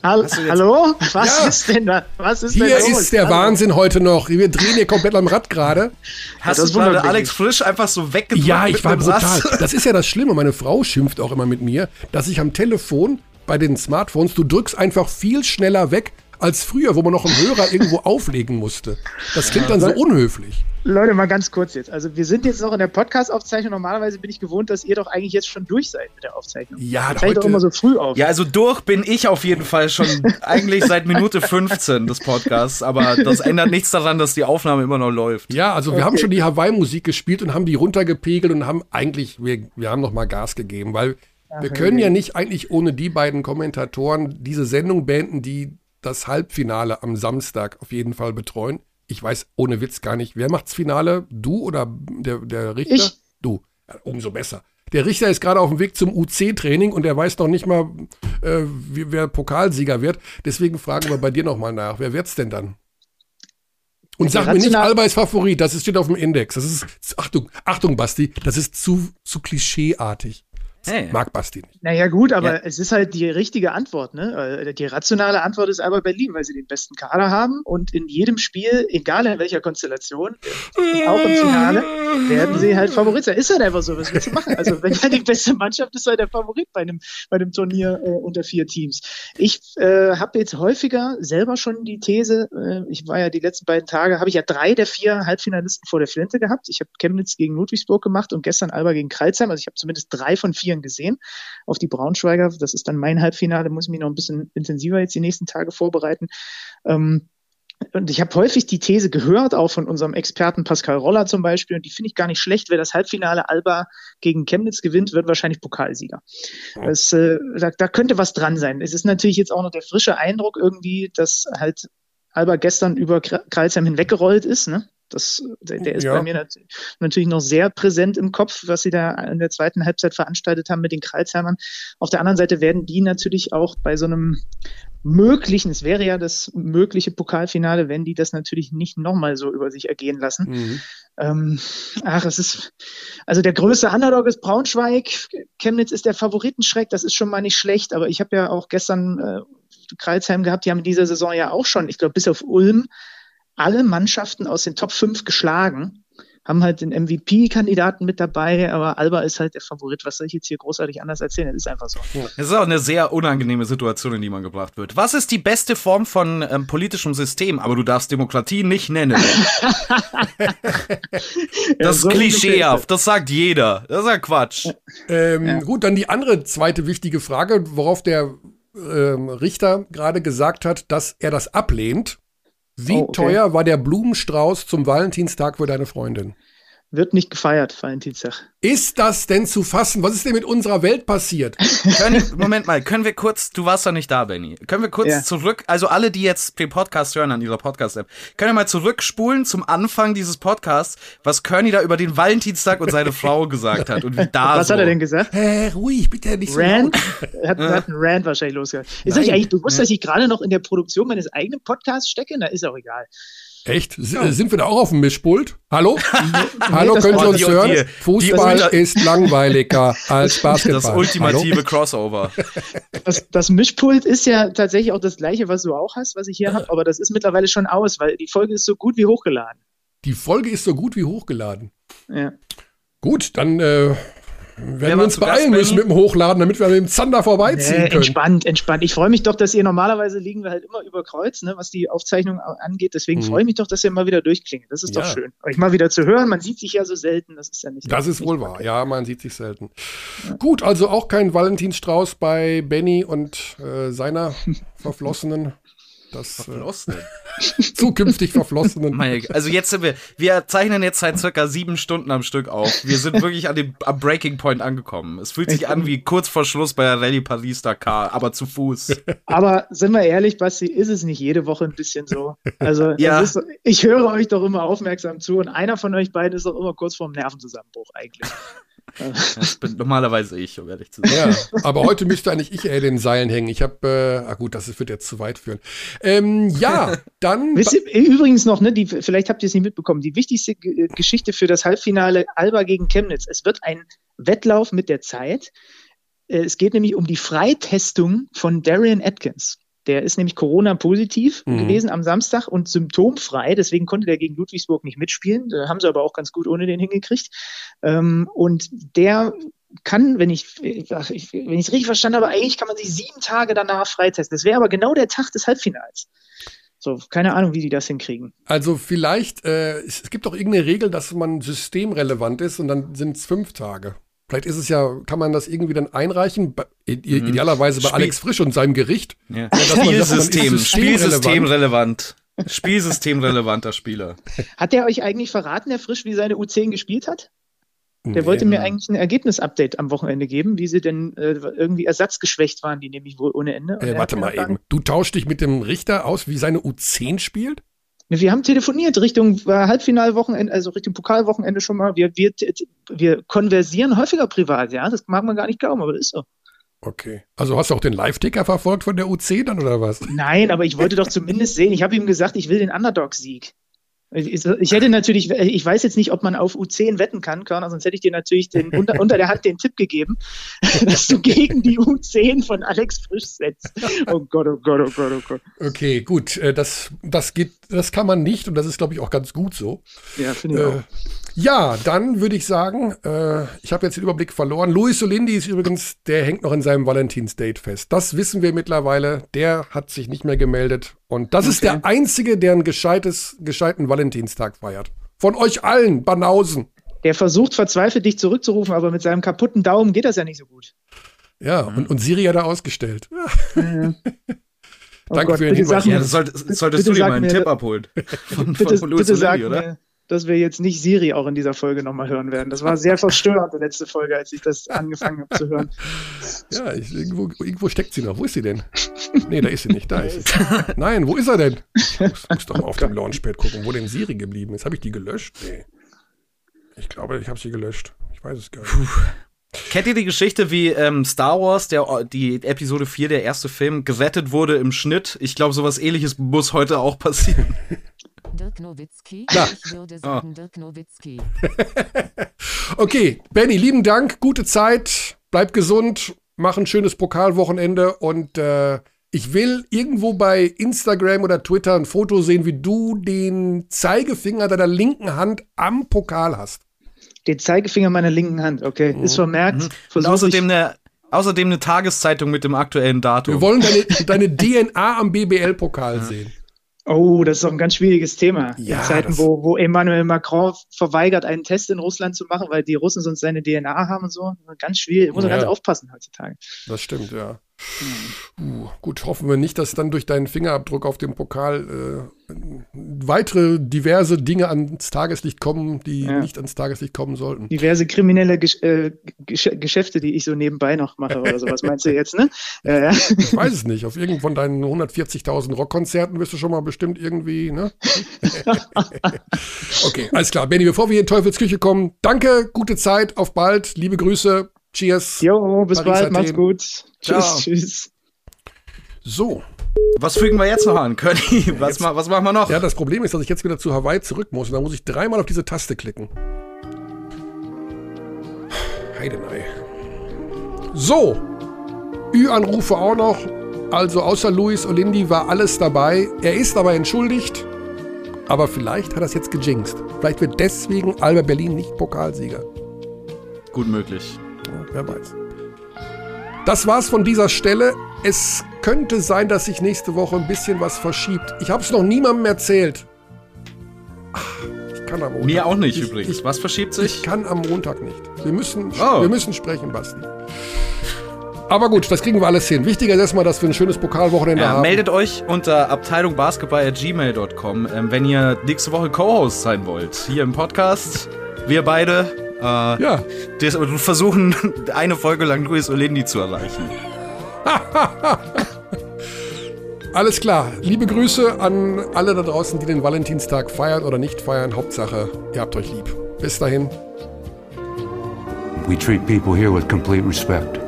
Hallo? Was ja. ist denn da? Was ist Hier denn da ist der Hallo. Wahnsinn heute noch. Wir drehen hier komplett am Rad gerade. Hast das du gerade Alex Frisch einfach so weggedrückt? Ja, ich war brutal. <laughs> Das ist ja das Schlimme. Meine Frau schimpft auch immer mit mir, dass ich am Telefon bei den Smartphones, du drückst einfach viel schneller weg, als früher, wo man noch einen Hörer irgendwo <laughs> auflegen musste. Das klingt dann so unhöflich. Leute, mal ganz kurz jetzt. Also wir sind jetzt noch in der Podcast-Aufzeichnung. Normalerweise bin ich gewohnt, dass ihr doch eigentlich jetzt schon durch seid mit der Aufzeichnung. Ja, das heute, doch immer so früh auf. Ja, also durch bin ich auf jeden Fall schon <laughs> eigentlich seit Minute 15 des Podcasts. Aber das ändert nichts daran, dass die Aufnahme immer noch läuft. Ja, also wir okay. haben schon die Hawaii-Musik gespielt und haben die runtergepegelt und haben eigentlich, wir, wir haben noch mal Gas gegeben, weil Ach, wir können ja nicht eigentlich ohne die beiden Kommentatoren diese Sendung beenden, die das Halbfinale am Samstag auf jeden Fall betreuen. Ich weiß ohne Witz gar nicht, wer macht's Finale? Du oder der, der Richter? Ich. Du. Ja, umso besser. Der Richter ist gerade auf dem Weg zum UC-Training und er weiß noch nicht mal, äh, wie, wer Pokalsieger wird. Deswegen fragen wir bei dir nochmal nach. Wer wird's denn dann? Und sag mir nicht, Alba ist Favorit, das steht auf dem Index. Das ist, Achtung, Achtung, Basti, das ist zu, zu klischeeartig. Hey. Mag Basti nicht. Naja, gut, aber ja. es ist halt die richtige Antwort. Ne? Äh, die rationale Antwort ist aber Berlin, weil sie den besten Kader haben und in jedem Spiel, egal in welcher Konstellation, auch im Finale, werden sie halt Favorit sein. Ist halt einfach so, was willst du machen? Also, wenn er die beste Mannschaft ist, halt der Favorit bei einem, bei einem Turnier äh, unter vier Teams. Ich äh, habe jetzt häufiger selber schon die These, äh, ich war ja die letzten beiden Tage, habe ich ja drei der vier Halbfinalisten vor der Flinte gehabt. Ich habe Chemnitz gegen Ludwigsburg gemacht und gestern Alba gegen Kreilsheim. Also ich habe zumindest drei von vier Spielen gesehen. Auf die Braunschweiger, das ist dann mein Halbfinale, muss ich mich noch ein bisschen intensiver jetzt die nächsten Tage vorbereiten. Ähm, und ich habe häufig die These gehört, auch von unserem Experten Pascal Roller zum Beispiel, und die finde ich gar nicht schlecht. Wer das Halbfinale Alba gegen Chemnitz gewinnt, wird wahrscheinlich Pokalsieger. Das, äh, da, da könnte was dran sein. Es ist natürlich jetzt auch noch der frische Eindruck irgendwie, dass halt Alba gestern über Kreilsheim hinweggerollt ist. Ne? Das, der, der ist ja. bei mir nat natürlich noch sehr präsent im Kopf, was sie da in der zweiten Halbzeit veranstaltet haben mit den Kreuzheimern. Auf der anderen Seite werden die natürlich auch bei so einem möglichen, es wäre ja das mögliche Pokalfinale, wenn die das natürlich nicht nochmal so über sich ergehen lassen. Mhm. Ähm, ach, es ist, also der größte Underdog ist Braunschweig. Chemnitz ist der Favoritenschreck, das ist schon mal nicht schlecht, aber ich habe ja auch gestern äh, Kreuzheim gehabt, die haben in dieser Saison ja auch schon, ich glaube, bis auf Ulm alle Mannschaften aus den Top 5 geschlagen, haben halt den MVP-Kandidaten mit dabei, aber Alba ist halt der Favorit. Was soll ich jetzt hier großartig anders erzählen? Das ist einfach so. Es ist auch eine sehr unangenehme Situation, in die man gebracht wird. Was ist die beste Form von ähm, politischem System? Aber du darfst Demokratie nicht nennen. <laughs> <laughs> das ist so klischeehaft, das sagt jeder. Das ist ja Quatsch. Ähm, ja. Gut, dann die andere zweite wichtige Frage, worauf der ähm, Richter gerade gesagt hat, dass er das ablehnt. Wie oh, okay. teuer war der Blumenstrauß zum Valentinstag für deine Freundin? Wird nicht gefeiert, Valentinstag. Ist das denn zu fassen? Was ist denn mit unserer Welt passiert? können, Moment mal, können wir kurz, du warst doch nicht da, Benny. Können wir kurz ja. zurück, also alle, die jetzt den Podcast hören an ihrer Podcast-App, können wir mal zurückspulen zum Anfang dieses Podcasts, was Kearney da über den Valentinstag und seine Frau gesagt hat und wie da Was so. hat er denn gesagt? Hä, äh, ruhig, bitte nicht so Rand? Er hat, hat einen Rand wahrscheinlich losgehört. Ist euch eigentlich bewusst, ja. dass ich gerade noch in der Produktion meines eigenen Podcasts stecke? Na, ist auch egal. Echt? Ja. Sind wir da auch auf dem Mischpult? Hallo? <laughs> Hallo, können Sie uns hören? Die, Fußball die, ist langweiliger als <laughs> Basketball. Das ultimative Hallo? Crossover. <laughs> Das, das, Mischpult ist ja tatsächlich auch das gleiche, was du auch hast, was ich hier habe, aber das ist mittlerweile schon aus, weil die Folge ist so gut wie hochgeladen. Die Folge ist so gut wie hochgeladen. Ja. Gut, dann äh, werden wir uns beeilen müssen mit dem Hochladen, damit wir mit dem Zander vorbeiziehen nee, können. Entspannt, entspannt. Ich freue mich doch, dass ihr normalerweise liegen wir halt immer über Kreuz, ne, was die Aufzeichnung angeht. Deswegen hm. freue ich mich doch, dass ihr mal wieder durchklingelt. Das ist ja. doch schön. Euch mal wieder zu hören. Man sieht sich ja so selten. Das ist ja nicht. Das ist wohl wahr. Ja, man sieht sich selten. Ja. Gut, also auch kein Valentinstrauß bei Benny und äh, seiner <laughs> Verflossenen. Das, Verflossenen. Äh, <laughs> zukünftig Verflossenen. also jetzt sind wir, wir zeichnen jetzt seit circa sieben Stunden am Stück auf. Wir sind <laughs> wirklich an dem, am Breaking Point angekommen. Es fühlt sich an wie kurz vor Schluss bei der Rallye Paris Dakar, aber zu Fuß. <laughs> Aber sind wir ehrlich, Basti, ist es nicht jede Woche ein bisschen so? Also ja. ist, ich höre euch doch immer aufmerksam zu und einer von euch beiden ist doch immer kurz vorm Nervenzusammenbruch eigentlich. Das bin normalerweise ich, um ehrlich zu sein. Ja, aber heute müsste eigentlich ich eher den Seilen hängen. Ich habe, äh, ah gut, das wird jetzt zu weit führen. Ähm, ja, <laughs> dann. Wisst ihr, übrigens noch, ne, die, vielleicht habt ihr es nicht mitbekommen, die wichtigste G Geschichte für das Halbfinale Alba gegen Chemnitz. Es wird ein Wettlauf mit der Zeit. Äh, es geht nämlich um die Freitestung von Darian Atkins. Der ist nämlich Corona-positiv mhm. gewesen am Samstag und symptomfrei. Deswegen konnte der gegen Ludwigsburg nicht mitspielen. Da haben sie aber auch ganz gut ohne den hingekriegt. Ähm, und der kann, wenn ich wenn ich es richtig verstanden habe, eigentlich kann man sich sieben Tage danach freitesten. Das wäre aber genau der Tag des Halbfinals. So, keine Ahnung, wie die das hinkriegen. Also vielleicht, äh, es gibt doch irgendeine Regel, dass man systemrelevant ist und dann sind es fünf Tage. Vielleicht ist es ja, kann man das irgendwie dann einreichen, mhm. idealerweise bei Spiel Alex Frisch und seinem Gericht. Ja. Spielsystem, Spielsystemrelevant. Spielsystemrelevanter Spieler. Hat der euch eigentlich verraten, Herr Frisch, wie seine U10 gespielt hat? Der nee. wollte mir eigentlich ein Ergebnisupdate am Wochenende geben, wie sie denn äh, irgendwie ersatzgeschwächt waren, die nämlich wohl ohne Ende. Äh, warte mal eben. Du tauschst dich mit dem Richter aus, wie seine U10 spielt? Wir haben telefoniert Richtung äh, Halbfinalwochenende, also Richtung Pokalwochenende schon mal. Wir, wir, wir konversieren häufiger privat, ja. Das mag man gar nicht glauben, aber das ist so. Okay. Also hast du auch den Live-Ticker verfolgt von der UC dann oder was? Nein, aber ich wollte doch zumindest sehen. Ich habe ihm gesagt, ich will den Underdog-Sieg. Ich hätte natürlich, ich weiß jetzt nicht, ob man auf U10 wetten kann, Körner, sonst hätte ich dir natürlich den, unter, unter der Hand den Tipp gegeben, <laughs> dass du gegen die U10 von Alex Frisch setzt. Oh Gott, oh Gott, oh Gott, oh Gott. Okay, gut, äh, das, das geht, das kann man nicht und das ist, glaube ich, auch ganz gut so. Ja, finde ich äh, auch. Ja, dann würde ich sagen, äh, ich habe jetzt den Überblick verloren. Luis Solindi ist übrigens, der hängt noch in seinem Valentinsdate fest. Das wissen wir mittlerweile. Der hat sich nicht mehr gemeldet. Und das okay. ist der einzige, der einen gescheites, gescheiten Valentinstag feiert. Von euch allen, Banausen. Der versucht verzweifelt, dich zurückzurufen, aber mit seinem kaputten Daumen geht das ja nicht so gut. Ja, und, und Siri hat er ausgestellt. Ja. <laughs> Oh Danke Gott, für den Hinweis. Ja, solltest, solltest du dir mal einen Tipp abholen. Von, bitte, von Louis bitte sag oder? Mir, dass wir jetzt nicht Siri auch in dieser Folge nochmal hören werden. Das war sehr verstörend, die letzte Folge, als ich das angefangen habe zu hören. Ja, ich, irgendwo, irgendwo steckt sie noch. Wo ist sie denn? Nee, da ist sie nicht. Da ist sie. Nein, wo ist er denn? Ich muss, muss doch mal auf dem Launchpad gucken, wo denn Siri geblieben ist. Habe ich die gelöscht? Nee. Ich glaube, ich habe sie gelöscht. Ich weiß es gar nicht. Puh. Kennt ihr die Geschichte, wie ähm, Star Wars, der, die Episode 4, der erste Film, gerettet wurde im Schnitt? Ich glaube, sowas ähnliches muss heute auch passieren. <laughs> Dirk Nowitzki. Ja. Ich würde sagen oh. Dirk Nowitzki. <laughs> okay, Benny, lieben Dank, gute Zeit, bleib gesund, mach ein schönes Pokalwochenende und äh, ich will irgendwo bei Instagram oder Twitter ein Foto sehen, wie du den Zeigefinger deiner linken Hand am Pokal hast. Den Zeigefinger meiner linken Hand, okay. Mhm. Ist vermerkt. Mhm. Und außerdem eine, außerdem eine Tageszeitung mit dem aktuellen Datum. Wir wollen deine, <laughs> deine DNA am BBL-Pokal ja. sehen. Oh, das ist doch ein ganz schwieriges Thema. Ja, in Zeiten, wo, wo Emmanuel Macron verweigert, einen Test in Russland zu machen, weil die Russen sonst seine DNA haben und so. Ganz schwierig. Muss man ja. ganz aufpassen heutzutage. Das stimmt, ja. Uh, gut, hoffen wir nicht, dass dann durch deinen Fingerabdruck auf dem Pokal äh, weitere diverse Dinge ans Tageslicht kommen, die ja. nicht ans Tageslicht kommen sollten. Diverse kriminelle Gesch äh, Gesch Geschäfte, die ich so nebenbei noch mache oder sowas, meinst du jetzt, ne? Ja. Ich weiß es nicht. Auf irgendeinem von deinen 140.000 Rockkonzerten wirst du schon mal bestimmt irgendwie, ne? <laughs> okay, alles klar. Benny, bevor wir in Teufelsküche kommen, danke, gute Zeit, auf bald, liebe Grüße. Cheers. Jo, bis Paris bald, Athen. macht's gut. Ciao. Tschüss, tschüss. So. Was fügen wir jetzt noch an, Curly? Was, jetzt, was machen wir noch? Ja, das Problem ist, dass ich jetzt wieder zu Hawaii zurück muss und da muss ich dreimal auf diese Taste klicken. Heidenei. So. Ü-Anrufe auch noch. Also außer Luis Olindi war alles dabei. Er ist aber entschuldigt. Aber vielleicht hat er es jetzt gejinxt. Vielleicht wird deswegen Alba Berlin nicht Pokalsieger. Gut möglich. Wer weiß. Das war's von dieser Stelle. Es könnte sein, dass sich nächste Woche ein bisschen was verschiebt. Ich habe es noch niemandem erzählt. Ach, ich kann am Montag. Mir auch nicht ich, übrigens. Ich, was verschiebt sich? Ich kann am Montag nicht. Wir müssen, oh. wir müssen sprechen, Basti. Aber gut, das kriegen wir alles hin. Wichtiger ist erstmal, dass wir ein schönes Pokalwochenende ja, haben. Meldet euch unter abteilungbasketball.gmail.com, ähm, wenn ihr nächste Woche Co-Host sein wollt. Hier im Podcast. Wir beide. Äh, ja. Wir versuchen <laughs> eine Folge lang Luis Olendi zu erreichen. <laughs> Alles klar. Liebe Grüße an alle da draußen, die den Valentinstag feiern oder nicht feiern. Hauptsache, ihr habt euch lieb. Bis dahin. We treat people here with complete respect.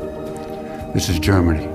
This is Germany.